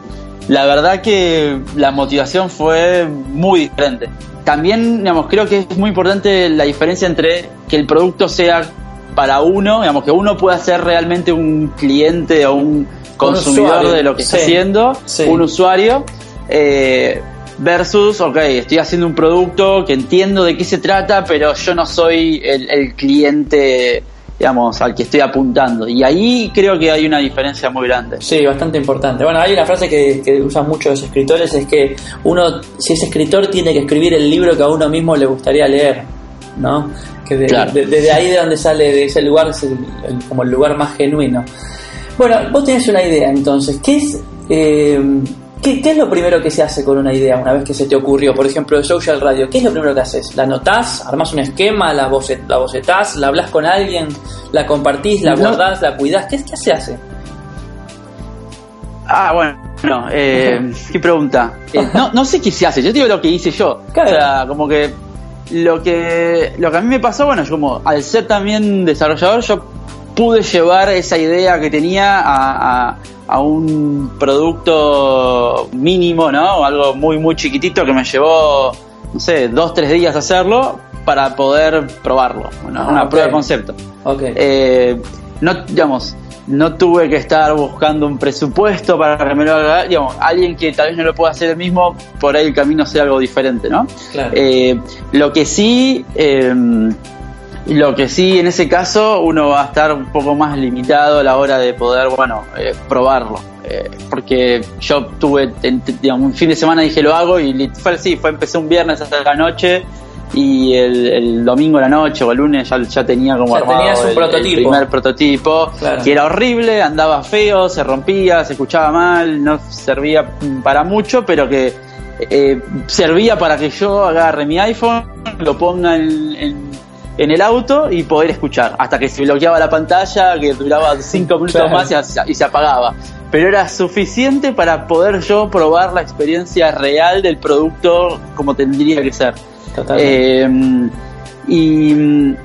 la verdad que la motivación fue muy diferente. También, digamos, creo que es muy importante la diferencia entre que el producto sea para uno, digamos, que uno pueda ser realmente un cliente o un consumidor de lo que está haciendo, sí. un usuario, eh, versus, ok, estoy haciendo un producto que entiendo de qué se trata, pero yo no soy el, el cliente, digamos, al que estoy apuntando. Y ahí creo que hay una diferencia muy grande. Sí, bastante importante. Bueno, hay una frase que, que usan muchos los escritores, es que uno, si es escritor, tiene que escribir el libro que a uno mismo le gustaría leer, ¿no? Que de- Claro. de- desde ahí de donde sale, de ese lugar, es el- el- como el lugar más genuino. Bueno, vos tenés una idea entonces. ¿Qué es, eh, qué, qué es lo primero que se hace con una idea una vez que se te ocurrió? Por ejemplo, de Social Radio. ¿Qué es lo primero que haces? ¿La anotás? ¿Armás un esquema? ¿La, bocet, la bocetás? ¿La hablas con alguien? ¿La compartís? ¿La No. guardás? ¿La cuidás? ¿Qué, qué se hace? Ah, bueno, no, eh, qué pregunta. Eh, no, no sé qué se hace, yo te digo lo que hice yo. Claro. O sea, como que lo que lo que a mí me pasó, bueno, yo como al ser también desarrollador, yo pude llevar esa idea que tenía a, a- a un producto mínimo, ¿no? O Algo muy, muy chiquitito que me llevó, no sé, dos, tres días hacerlo para poder probarlo. Bueno, Ah, una prueba de concepto. Eh, no, digamos, no tuve que estar buscando un presupuesto para que me lo haga, digamos, alguien que tal vez no lo pueda hacer el mismo, por ahí el camino sea algo diferente, ¿no? Claro. Eh, lo que sí, eh, lo que sí en ese caso uno va a estar un poco más limitado a la hora de poder, bueno, eh, probarlo. Eh, porque yo tuve, digamos, un fin de semana dije lo hago y fue así, fue empecé un viernes hasta la noche y el, el domingo a la noche o el lunes ya, ya tenía como Ya armado tenías un el- el prototipo. primer prototipo Claro. que era horrible, andaba feo, se rompía, se escuchaba mal, no servía para mucho, pero que eh, servía para que yo agarre mi iPhone, lo ponga en, en- en el auto y poder escuchar, hasta que se bloqueaba la pantalla, que duraba cinco minutos Claro. más y, se- y se apagaba. Pero era suficiente para poder yo probar la experiencia real del producto como tendría que ser. Eh, y,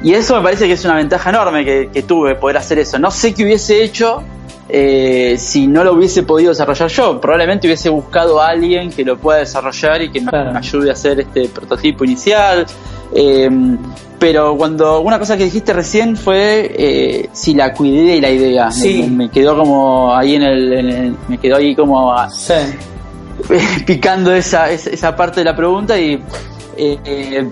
y eso me parece que es una ventaja enorme que, que tuve, poder hacer eso. No sé qué hubiese hecho eh, si no lo hubiese podido desarrollar yo. Probablemente hubiese buscado a alguien que lo pueda desarrollar y que Claro. me ayude a hacer este prototipo inicial. Eh, pero cuando una cosa que dijiste recién fue eh, si la cuidé y la idea. Sí. Me, me quedó como ahí en el, en el- me quedó ahí como a- sí. picando esa, esa, esa parte de la pregunta y eh, eh,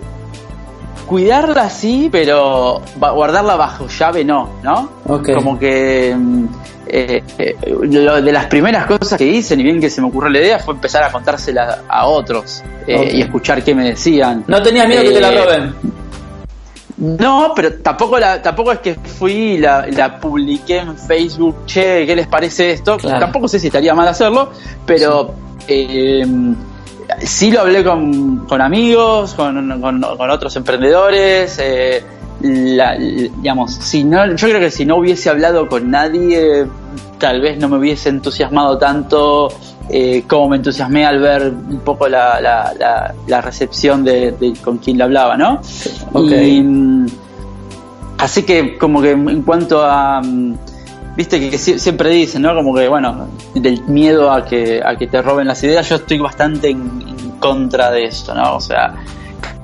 cuidarla sí, pero guardarla bajo llave no, ¿no? Ok. Como que mm, eh, eh, lo- de las primeras cosas que hice, ni bien que se me ocurrió la idea, fue empezar a contársela a otros eh, y escuchar qué me decían. No tenías miedo que te la Eh, roben. No, pero tampoco la, tampoco es que fui y la, la publiqué en Facebook, che, ¿qué les parece esto? Claro. Tampoco sé si estaría mal hacerlo, pero sí lo hablé con, con amigos, con, con- con otros emprendedores. eh, la- digamos, si no, yo creo que si no hubiese hablado con nadie, tal vez no me hubiese entusiasmado tanto eh, como me entusiasmé al ver un poco la, la, la, la recepción de, de con quien le hablaba, ¿no? Ok. Y, mm, así que como que en cuanto a mm, viste que, que sie- siempre dicen, ¿no? Como que bueno, del miedo a que a que te roben las ideas, yo estoy bastante en, contra de esto, ¿no? O sea,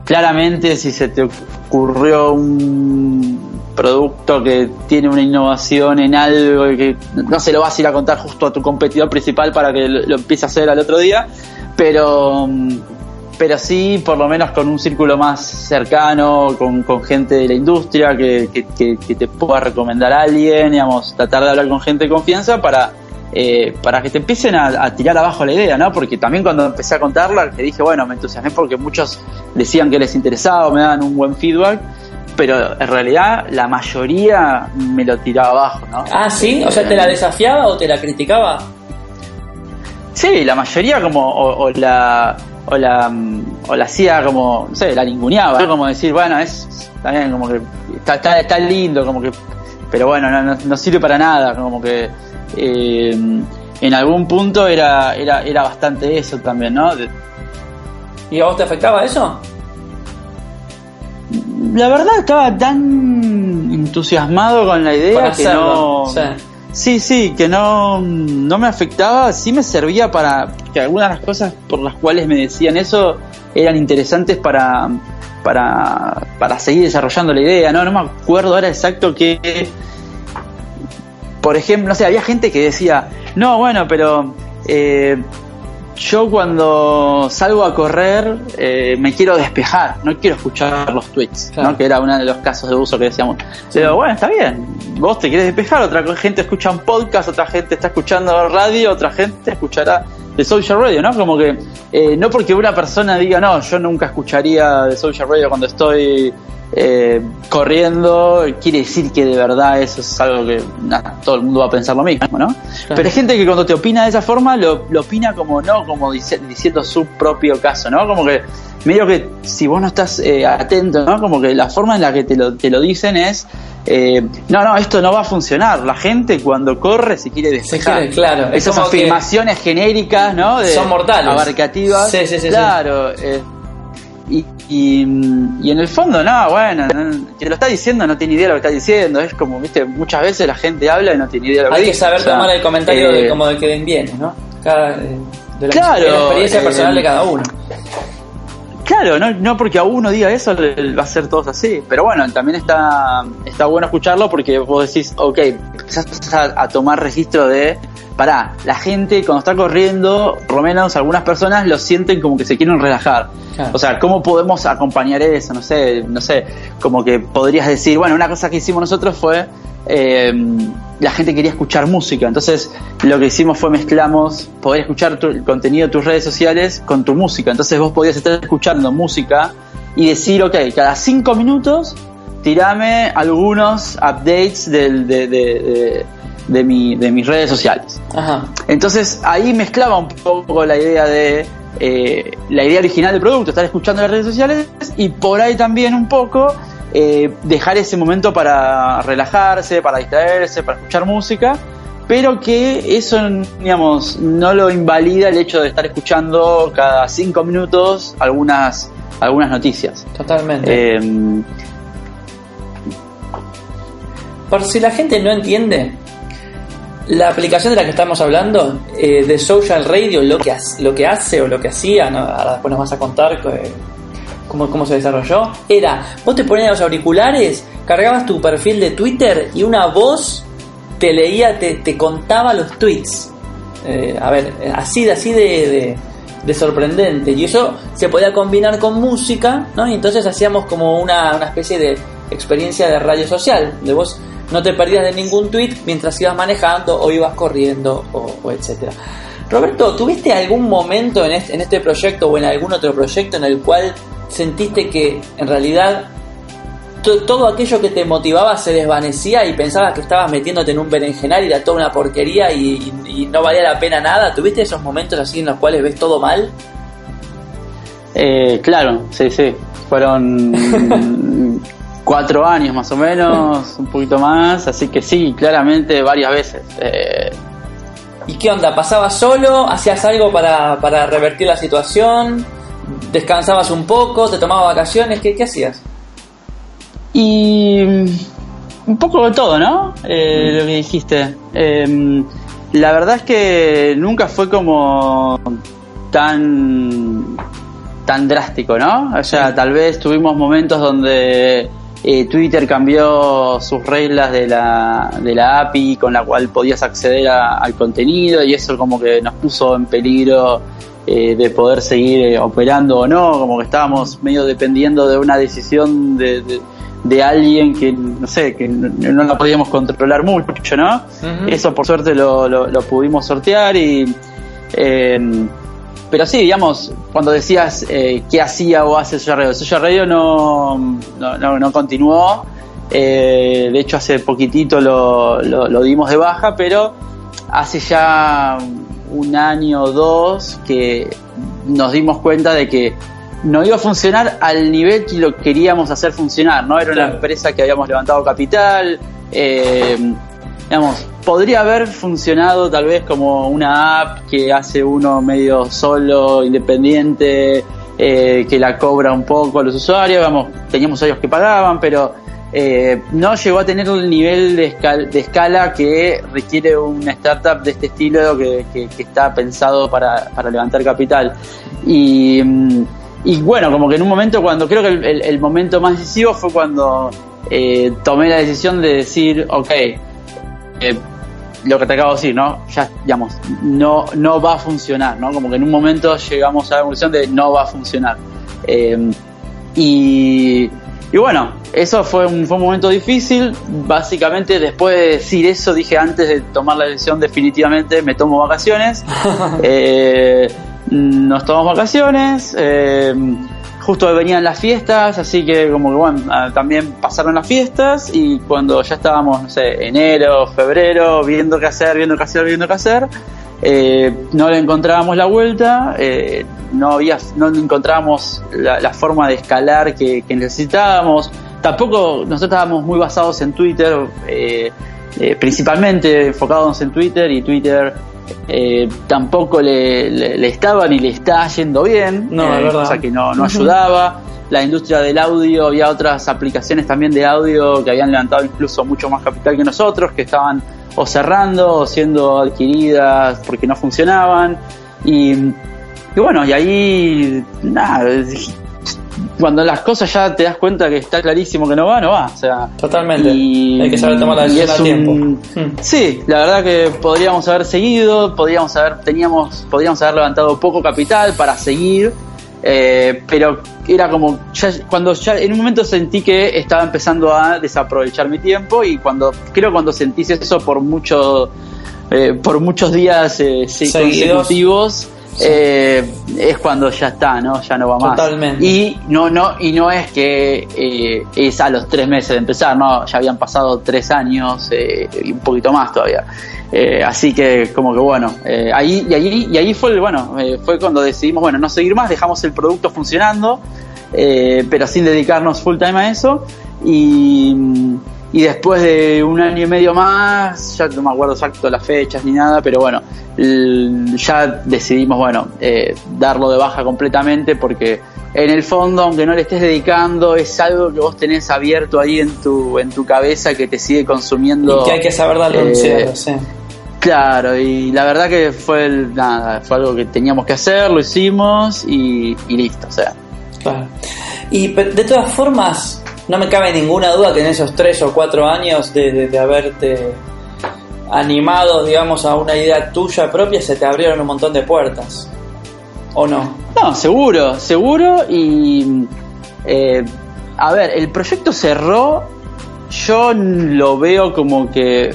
claramente si se te ocurrió un producto que tiene una innovación en algo y que no se lo vas a ir a contar justo a tu competidor principal para que lo, lo empiece a hacer al otro día, pero mm, pero sí por lo menos con un círculo más cercano, con, con gente de la industria que, que, que- que te pueda recomendar a alguien, digamos, tratar de hablar con gente de confianza para, eh, para que te empiecen a, a tirar abajo la idea, ¿no? Porque también cuando empecé a contarla, que dije, bueno, me entusiasmé porque muchos decían que les interesaba, me daban un buen feedback, pero en realidad la mayoría me lo tiraba abajo, ¿no? Ah, sí, o sea, ¿te la desafiaba o te la criticaba? Sí, la mayoría como o, o la o la o la hacía como, no sé, la ninguneaba, ¿no? como decir, bueno, es también como que está, está, está lindo, como que pero bueno, no, no, no sirve para nada, como que eh, en algún punto era, era, era bastante eso también, ¿no? De- ¿Y a vos te afectaba eso? la verdad estaba tan entusiasmado con la idea que no... sí. Sí, sí, que no, no me afectaba, sí me servía para que algunas de las cosas por las cuales me decían eso eran interesantes para, para, para seguir desarrollando la idea, ¿no? No me acuerdo ahora exacto que, por ejemplo, no sé, había gente que decía, no, bueno, pero eh, yo cuando salgo a correr eh, me quiero despejar, no quiero escuchar los tweets, Claro. ¿no? que era uno de los casos de uso que decíamos. Pero bueno, está bien, vos te querés despejar, otra gente escucha un podcast, otra gente está escuchando radio, otra gente escuchará de social radio, ¿no? Como que eh, no porque una persona diga, no, yo nunca escucharía de social radio cuando estoy eh, corriendo, quiere decir que de verdad eso es algo que todo el mundo va a pensar lo mismo, ¿no? Pero hay gente que cuando te opina de esa forma lo, lo opina como no, como dice- diciendo su propio caso, ¿no? Como que medio que si vos no estás eh, atento, ¿no? Como que la forma en la que te lo, te lo dicen es, eh, no, no, esto no va a funcionar. La gente cuando corre se quiere despejar. quiere, claro, es Esas afirmaciones genéricas, ¿no? De- son mortales. Abarcativas. Sí, sí, sí, sí. Claro. eh, y, y, y en el fondo, no, bueno, no, que lo está diciendo no tiene idea de lo que está diciendo. Es como, viste, muchas veces la gente habla y no tiene idea de lo que Hay que dice. saber O sea, tomar el comentario eh, de como de que bien, ¿no? Cada, eh, de la, Claro, de la experiencia eh, personal de cada uno. Claro, no, no porque a uno diga eso va a ser todos así. Pero bueno, también está, está bueno escucharlo porque vos decís, ok, empezás a, a tomar registro de, pará, la gente cuando está corriendo, por lo menos algunas personas lo sienten como que se quieren relajar. Claro. O sea, ¿cómo podemos acompañar eso? No sé, no sé, como que podrías decir, bueno, una cosa que hicimos nosotros fue, eh, la gente quería escuchar música, entonces lo que hicimos fue mezclamos poder escuchar tu- el contenido de tus redes sociales con tu música, entonces vos podías estar escuchando música y decir, ok, cada cinco minutos tirame algunos updates del- de, de- de- de mi- de mis redes sociales. Ajá. Entonces ahí mezclaba un poco la idea de eh, la idea original del producto, estar escuchando las redes sociales y por ahí también un poco eh, dejar ese momento para relajarse, para distraerse, para escuchar música, pero que eso, digamos, no lo invalida el hecho de estar escuchando cada cinco minutos algunas algunas noticias. Totalmente. Eh, Por si la gente no entiende, la aplicación de la que estamos hablando, eh, de Social Radio, lo que, hace, lo que hace o lo que hacía, ahora después nos vas a contar eh, cómo, cómo se desarrolló, era, vos te ponías los auriculares, cargabas tu perfil de Twitter y una voz te leía, te, te contaba los tweets. Eh, a ver, así de, de, de sorprendente. Y eso se podía combinar con música, ¿no? Y entonces hacíamos como una, una especie de experiencia de radio social, de vos no te perdías de ningún tweet mientras ibas manejando o ibas corriendo o, o etcétera. Roberto, ¿tuviste algún momento en este, en este proyecto o en algún otro proyecto en el cual sentiste que en realidad to- todo aquello que te motivaba se desvanecía y pensabas que estabas metiéndote en un berenjenal y era toda una porquería y, y- y no valía la pena nada? ¿Tuviste esos momentos así en los cuales ves todo mal? Eh, claro, sí, sí. Fueron cuatro años más o menos, un poquito más, así que sí, claramente varias veces. Eh, ¿Y qué onda? ¿Pasabas solo? ¿Hacías algo para, para revertir la situación? ¿Descansabas un poco? ¿Te tomabas vacaciones? ¿Qué, qué hacías? y mm, un poco de todo, ¿no? Eh, Lo que dijiste. Eh, la verdad es que nunca fue como tan tan drástico, ¿no? O sea, tal vez tuvimos momentos donde eh, Twitter cambió sus reglas de la, de la API con la cual podías acceder a- al contenido y eso como que nos puso en peligro eh, de poder seguir eh, operando o no, como que estábamos medio dependiendo de una decisión de, de- de alguien que, no sé, que no, no la podíamos controlar mucho, ¿no? Eso por suerte lo, lo- lo pudimos sortear y... eh, pero sí, digamos, cuando decías eh, qué hacía o hace Social Radio, Social Radio no, no, no, no continuó. Eh, de hecho, hace poquitito lo, lo, lo dimos de baja, pero hace ya un año o dos que nos dimos cuenta de que no iba a funcionar al nivel que lo queríamos hacer funcionar, ¿no? Era una empresa que habíamos levantado capital, eh, digamos, podría haber funcionado tal vez como una app que hace uno medio solo, independiente, eh, que la cobra un poco a los usuarios, digamos, teníamos usuarios que pagaban, pero eh, no llegó a tener el nivel de, escal- de escala que requiere una startup de este estilo que, está pensado para, para levantar capital. Y, mm, y bueno, como que en un momento cuando creo que el momento más decisivo fue cuando eh, tomé la decisión de decir, ok, eh, lo que te acabo de decir, ¿no? Ya, digamos, no, no va a funcionar, ¿no? Como que en un momento llegamos a la conclusión de no va a funcionar. Eh, y, y bueno, eso fue un, fue un momento difícil. Básicamente, después de decir eso, dije antes de tomar la decisión, definitivamente me tomo vacaciones. Eh, nos tomamos vacaciones. eh, justo venían las fiestas, así que como que bueno, ah, también pasaron las fiestas y cuando ya estábamos, no sé, enero, febrero, viendo qué hacer, viendo qué hacer, viendo qué hacer, eh, no le encontrábamos la vuelta, eh, no había, no encontrábamos la, forma de escalar que, que necesitábamos. Tampoco nosotros estábamos muy basados en Twitter, eh, principalmente enfocados en Twitter y Twitter eh, tampoco le, le- le estaba ni le está yendo bien, No, eh, cosa que no, no ayudaba. La industria del audio, había otras aplicaciones también de audio que habían levantado incluso mucho más capital que nosotros, que estaban o cerrando o siendo adquiridas porque no funcionaban. Y, y bueno, y ahí, nada, cuando las cosas ya te das cuenta que está clarísimo que no va, no va. O sea, Totalmente. y- Hay que saber tomar la decisión a tiempo. un- Mm. Sí, la verdad que podríamos haber seguido, podríamos haber, teníamos, podríamos haber levantado poco capital para seguir, eh, pero era como, ya, cuando ya en un momento sentí que estaba empezando a desaprovechar mi tiempo y cuando, creo cuando sentís eso por mucho, eh, por muchos días eh, sí, eh, es cuando ya está, ¿no? Ya no va más. Totalmente. Y no, no, y no es que eh, es a los tres meses de empezar, no, ya habían pasado tres años eh, y un poquito más todavía. Así que como que bueno, ahí y ahí y ahí fue el bueno, fue cuando decidimos bueno no seguir más, dejamos el producto funcionando, pero sin dedicarnos full time a eso y y después de un año y medio más, ya no me acuerdo exacto las fechas ni nada, pero bueno, ya decidimos, bueno, eh, darlo de baja completamente porque en el fondo, aunque no le estés dedicando, es algo que vos tenés abierto ahí en tu, en tu cabeza que te sigue consumiendo. Y que hay que saber darle un eh, sí. Claro, y la verdad que fue el- nada, fue algo que teníamos que hacer, lo hicimos y, y listo, o sea. Claro. Y de todas formas, no me cabe ninguna duda que en esos tres o cuatro años de, de- haberte animado, digamos, a una idea tuya propia, se te abrieron un montón de puertas. ¿O no? No, seguro, seguro y eh, a ver, el proyecto cerró, yo lo veo como que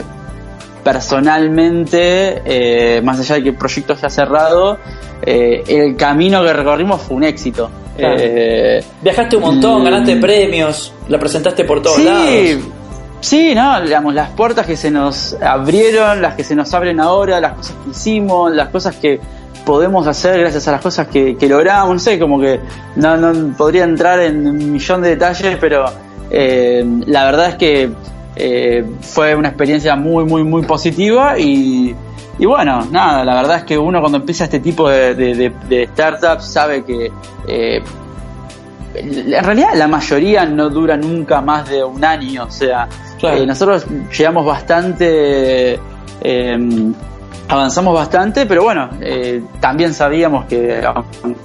personalmente, eh, más allá de que el proyecto haya cerrado, eh, el camino que recorrimos fue un éxito. Claro. Eh, Viajaste un montón, Mm. ganaste premios, la presentaste por todos sí, lados. sí, no, digamos, las puertas que se nos abrieron, las que se nos abren ahora, las cosas que hicimos, las cosas que podemos hacer gracias a las cosas que, que logramos, no sé, como que no, no podría entrar en un millón de detalles, pero eh, la verdad es que eh, fue una experiencia muy, muy, muy positiva y, y bueno, nada, la verdad es que uno cuando empieza este tipo de, de, de- de startups sabe que eh, en realidad la mayoría no dura nunca más de un año, o sea, Claro. eh, nosotros llegamos bastante, eh, avanzamos bastante, pero bueno, eh, también sabíamos que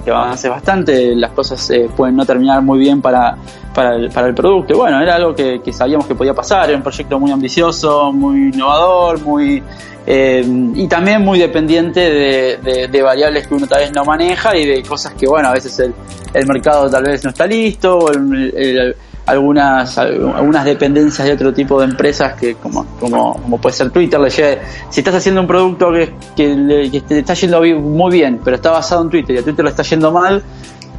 que avance bastante, las cosas eh, pueden no terminar muy bien para, para, el, para el producto. Bueno, era algo que, sabíamos que podía pasar, era un proyecto muy ambicioso, muy innovador, muy eh, y también muy dependiente de, variables que uno tal vez no maneja y de cosas que, bueno, a veces el, el mercado tal vez no está listo, o el- algunas algunas dependencias de otro tipo de empresas que como como, como puede ser Twitter le lleve- si estás haciendo un producto que, que, le- que te está yendo muy bien pero está basado en Twitter y a Twitter le está yendo mal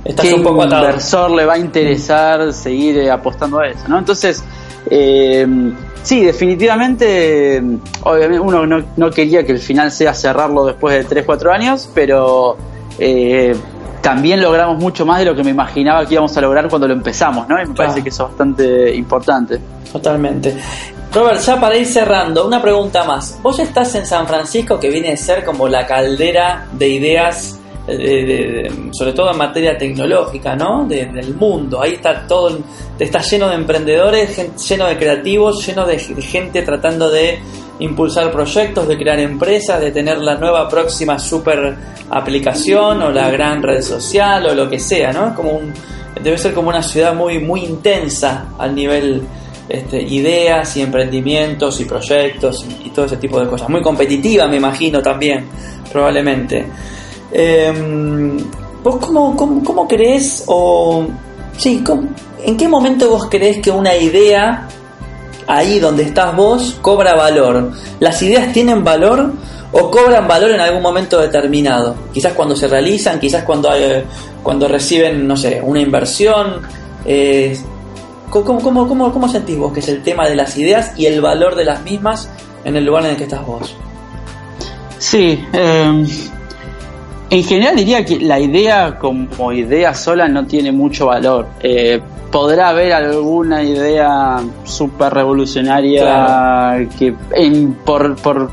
Estás ¿qué un poco atado. inversor le va a interesar seguir eh, apostando a eso? ¿no? Entonces, eh, sí, definitivamente, obviamente uno no, no quería que el final sea cerrarlo después de 3, 4 años, pero eh, también logramos mucho más de lo que me imaginaba que íbamos a lograr cuando lo empezamos, ¿no? Y me parece que eso es bastante importante. Totalmente. Robert, ya para ir cerrando, una pregunta más. Vos estás en San Francisco, que viene a ser como la caldera de ideas, eh, de- de- de- sobre todo en materia tecnológica, ¿no? De- del mundo. Ahí está todo, está lleno de emprendedores, lleno de creativos, lleno de, de gente tratando de impulsar proyectos, de crear empresas, de tener la nueva próxima super aplicación o la gran red social o lo que sea, ¿no? Es como un, debe ser como una ciudad muy, muy intensa al nivel este, ideas y emprendimientos y proyectos y, todo ese tipo de cosas. Muy competitiva, me imagino también, probablemente. Em, ¿Vos cómo, cómo, cómo crees o... Sí, ¿en qué momento vos crees que una idea, ahí donde estás vos, cobra valor? ¿Las ideas tienen valor o cobran valor en algún momento determinado? Quizás cuando se realizan, quizás cuando, hay- cuando reciben, no sé, una inversión. eh, ¿Cómo, sentís vos que es el tema de las ideas y el valor de las mismas en el lugar en el que estás vos? Sí, eh, en general diría que la idea como idea sola no tiene mucho valor. Eh, podrá haber alguna idea súper revolucionaria Claro. que en- por, por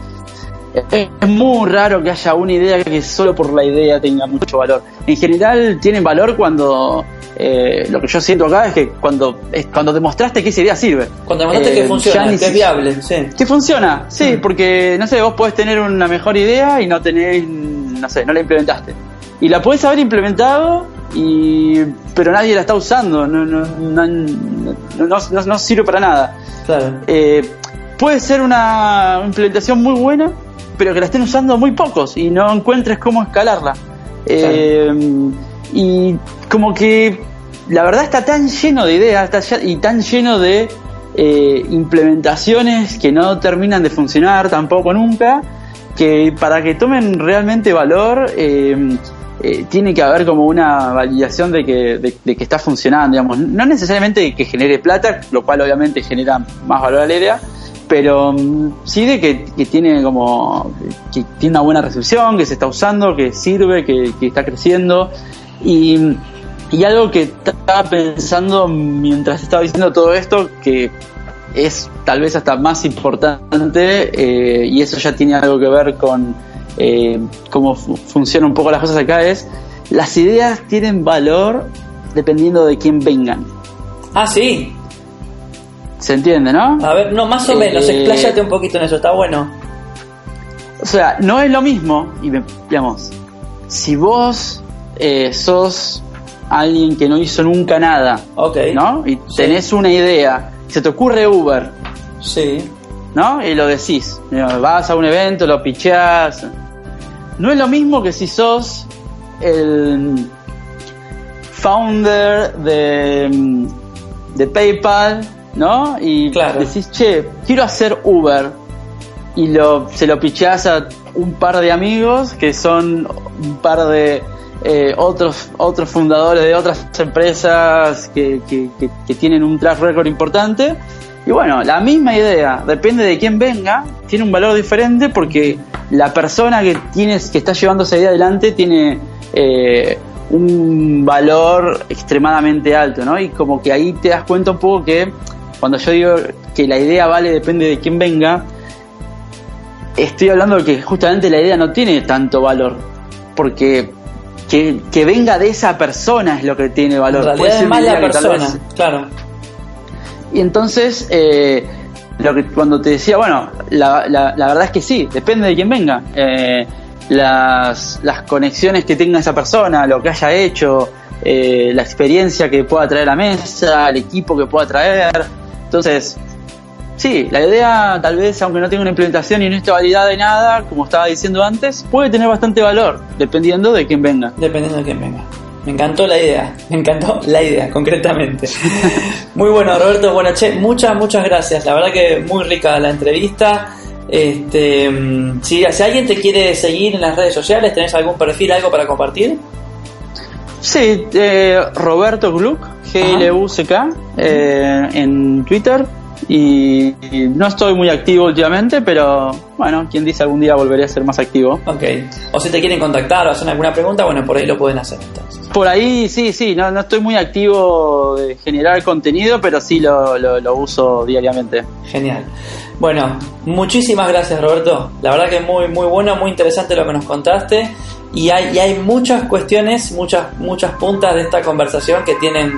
es muy raro que haya una idea que solo por la idea tenga mucho valor. En general tienen valor cuando eh, lo que yo siento acá es que cuando es cuando demostraste que esa idea sirve. Cuando demostraste Eh, que funciona, ya ni que es viable, sí. que funciona, sí, Mm. porque, no sé, vos podés tener una mejor idea y no tenés, no sé, no la implementaste. Y la podés haber implementado, y pero nadie la está usando, no, no, no, no, sirve para nada. Claro. Eh, puede ser una implementación muy buena, pero que la estén usando muy pocos y no encuentres cómo escalarla. Eh, y como que la verdad está tan lleno de ideas está y tan lleno de eh, implementaciones que no terminan de funcionar tampoco nunca, que para que tomen realmente valor eh, tiene que haber como una validación de que, de, que está funcionando, digamos. No necesariamente que genere plata, lo cual obviamente genera más valor a la idea, pero mm, sí de que, tiene como que tiene una buena recepción, que se está usando, que sirve, que, que está creciendo y, y algo que estaba pensando mientras estaba diciendo todo esto que es tal vez hasta más importante eh, y eso ya tiene algo que ver con eh, cómo fu- funcionan un poco las cosas acá es las ideas tienen valor dependiendo de quién vengan Ah, sí. se entiende no A ver, no, más o menos, Eh, expláyate un poquito en eso, está bueno. O sea, no es lo mismo, y digamos, si vos eh, sos alguien que no hizo nunca nada, Ok. ¿no? Y Sí. tenés una idea, se te ocurre Uber, Sí. ¿no? Y lo decís, vas a un evento, lo picheás. No es lo mismo que si sos el founder de, de PayPal, ¿no? Y Claro. decís, che, quiero hacer Uber. Y lo, se lo picheás a un par de amigos que son un par de eh, otros, otros fundadores de otras empresas que, que- que- que tienen un track record importante. Y bueno, la misma idea, depende de quién venga, tiene un valor diferente porque la persona que tienes, que está llevando esa idea adelante tiene eh, un valor extremadamente alto, ¿no? Y como que ahí te das cuenta un poco que cuando yo digo que la idea vale depende de quién venga, estoy hablando de que justamente la idea no tiene tanto valor, porque que, que venga de esa persona es lo que tiene valor. En Puede realidad ser es más la persona, vez- claro. y entonces, eh, lo que cuando te decía, bueno, la, la, la verdad es que sí, depende de quién venga. Eh, las, conexiones que tenga esa persona, lo que haya hecho, eh, la experiencia que pueda traer a la mesa, el equipo que pueda traer. Entonces, sí, la idea tal vez, aunque no tenga una implementación y no esté validada de nada, como estaba diciendo antes, puede tener bastante valor, dependiendo de quién venga. Dependiendo de quién venga. Me encantó la idea, me encantó la idea, concretamente. Muy bueno, Roberto. Bueno, che, muchas, muchas gracias. La verdad que muy rica la entrevista. Este, mm, si, si alguien te quiere seguir en las redes sociales, ¿tenés algún perfil, algo para compartir? Sí, eh, Roberto Gluck, G-L-U-C-K, eh, en Twitter. Y, y no estoy muy activo últimamente, pero bueno, quien dice algún día volveré a ser más activo. Ok. O si te quieren contactar o hacen alguna pregunta, bueno, por ahí lo pueden hacer entonces. Por ahí sí, sí, no, no estoy muy activo de generar contenido, pero sí lo, lo, lo uso diariamente. Genial. Bueno, muchísimas gracias Roberto. La verdad que es muy, muy bueno, muy interesante lo que nos contaste. Y hay, y hay muchas cuestiones, muchas, muchas puntas de esta conversación que tienen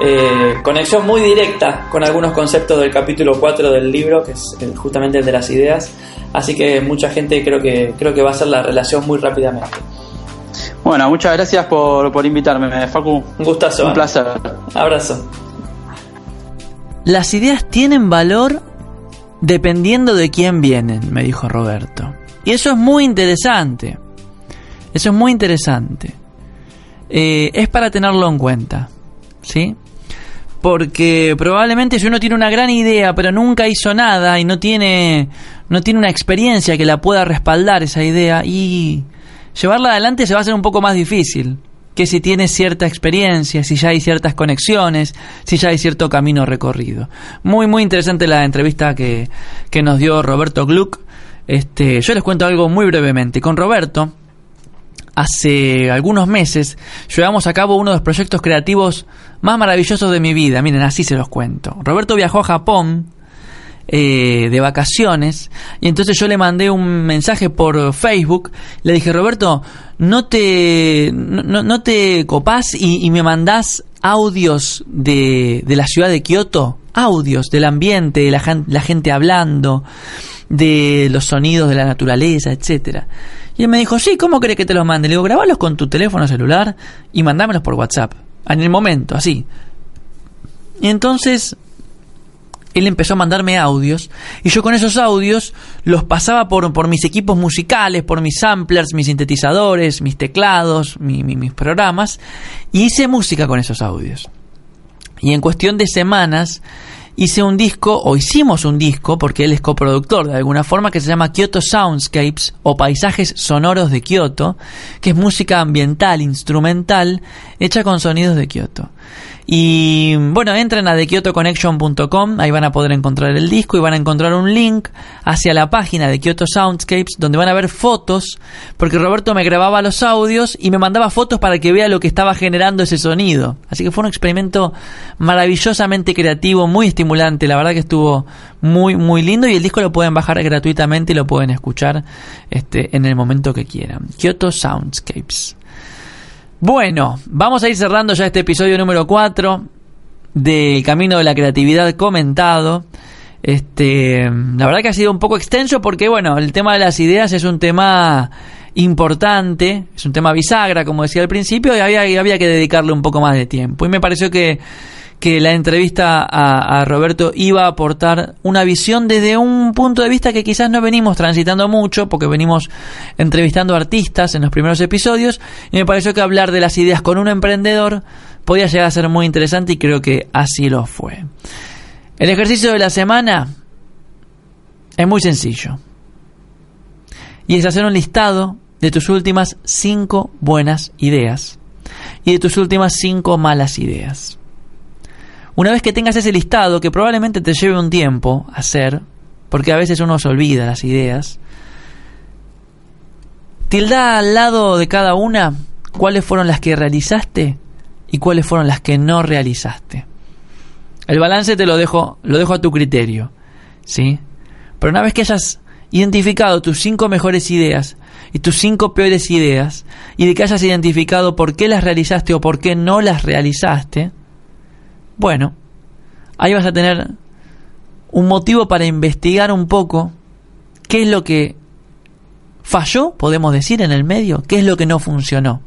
eh, conexión muy directa con algunos conceptos del capítulo 4 del libro, que es el- justamente el de las ideas. Así que mucha gente creo que, creo que va a hacer la relación muy rápidamente. Bueno, muchas gracias por, por invitarme, Facu. Un gustazo. Un ¿eh? placer. Abrazo. Las ideas tienen valor dependiendo de quién vienen, me dijo Roberto. Y eso es muy interesante. Eso es muy interesante. Eh, es para tenerlo en cuenta. ¿Sí? Porque probablemente si uno tiene una gran idea pero nunca hizo nada y no tiene, no tiene una experiencia que la pueda respaldar esa idea y llevarla adelante se va a hacer un poco más difícil que si tiene cierta experiencia, si ya hay ciertas conexiones, si ya hay cierto camino recorrido. Muy, muy interesante la entrevista que, que nos dio Roberto Gluck. Este, yo les cuento algo muy brevemente. Con Roberto, hace algunos meses, llevamos a cabo uno de los proyectos creativos más maravillosos de mi vida. Miren, así se los cuento. Roberto viajó a Japón eh, de vacaciones y entonces yo le mandé un mensaje por Facebook. Le dije, Roberto, no te, no, te copás y, me mandás audios de, de la ciudad de Kioto, audios del ambiente, de la, la gente hablando, de los sonidos de la naturaleza, etcétera. Y él me dijo, sí, ¿cómo crees que te los mande? Le digo, grabalos con tu teléfono celular y mandámelos por WhatsApp. En el momento, así. Y entonces él empezó a mandarme audios y yo con esos audios los pasaba por, por mis equipos musicales, por mis samplers, mis sintetizadores, mis teclados, mi- mi- mis programas y hice música con esos audios. Y en cuestión de semanas hice un disco, o hicimos un disco, porque él es coproductor de alguna forma, que se llama Kyoto Soundscapes o Paisajes Sonoros de Kyoto, que es música ambiental, instrumental, hecha con sonidos de Kyoto. Y bueno, entren a thekyotoconnection.com, ahí van a poder encontrar el disco y van a encontrar un link hacia la página de Kyoto Soundscapes donde van a ver fotos, porque Roberto me grababa los audios y me mandaba fotos para que vea lo que estaba generando ese sonido. Así que fue un experimento maravillosamente creativo, muy estimulante, la verdad que estuvo muy muy lindo y el disco lo pueden bajar gratuitamente y lo pueden escuchar este en el momento que quieran. Kyoto Soundscapes. Bueno, vamos a ir cerrando ya este episodio número 4 del Camino de la Creatividad comentado. Este, la verdad que ha sido un poco extenso porque, bueno, el tema de las ideas es un tema importante, es un tema bisagra, como decía al principio, y había, y había que dedicarle un poco más de tiempo. Y me pareció que, que la entrevista a, Roberto iba a aportar una visión desde un punto de vista que quizás no venimos transitando mucho, porque venimos entrevistando artistas en los primeros episodios, y me pareció que hablar de las ideas con un emprendedor podía llegar a ser muy interesante y creo que así lo fue. El ejercicio de la semana es muy sencillo. Y es hacer un listado de tus últimas cinco buenas ideas y de tus últimas cinco malas ideas. Una vez que tengas ese listado, que probablemente te lleve un tiempo hacer, porque a veces uno se olvida las ideas, tilda al lado de cada una cuáles fueron las que realizaste y cuáles fueron las que no realizaste. El balance te lo dejo, lo dejo a tu criterio, ¿sí? Pero una vez que hayas identificado tus cinco mejores ideas y tus cinco peores ideas, y de que hayas identificado por qué las realizaste o por qué no las realizaste, bueno, ahí vas a tener un motivo para investigar un poco qué es lo que falló, podemos decir, en el medio, qué es lo que no funcionó.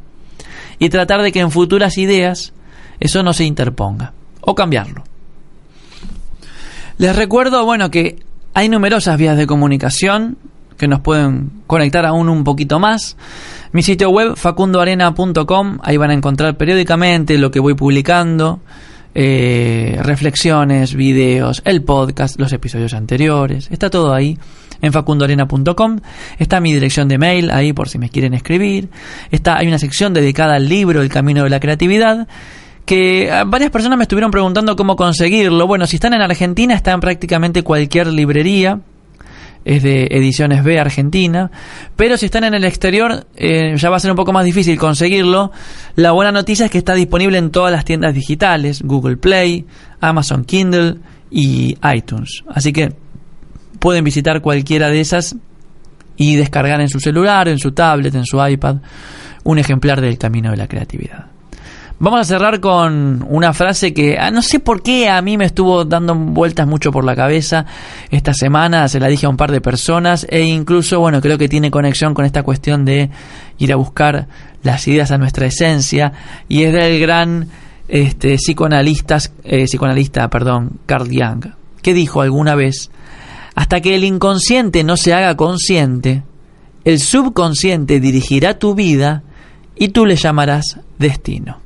Y tratar de que en futuras ideas eso no se interponga. O cambiarlo. Les recuerdo, bueno, que hay numerosas vías de comunicación que nos pueden conectar aún un poquito más. Mi sitio web facundoarena.com, ahí van a encontrar periódicamente lo que voy publicando, eh, reflexiones, videos, el podcast, los episodios anteriores, está todo ahí en facundoarena.com. Está mi dirección de mail ahí por si me quieren escribir. Está, hay una sección dedicada al libro El Camino de la Creatividad que ah, varias personas me estuvieron preguntando cómo conseguirlo. Bueno, si están en Argentina, está en prácticamente cualquier librería. Es de Ediciones B Argentina. Pero si están en el exterior, eh, ya va a ser un poco más difícil conseguirlo. La buena noticia es que está disponible en todas las tiendas digitales: Google Play, Amazon Kindle y iTunes. Así que pueden visitar cualquiera de esas y descargar en su celular, en su tablet, en su iPad, un ejemplar del Camino de la Creatividad. Vamos a cerrar con una frase que ah, no sé por qué a mí me estuvo dando vueltas mucho por la cabeza esta semana, se la dije a un par de personas e incluso, bueno, creo que tiene conexión con esta cuestión de ir a buscar las ideas a nuestra esencia y es del gran este, psicoanalista, eh, psicoanalista, perdón, Carl Jung, que dijo alguna vez, hasta que el inconsciente no se haga consciente, el subconsciente dirigirá tu vida y tú le llamarás destino.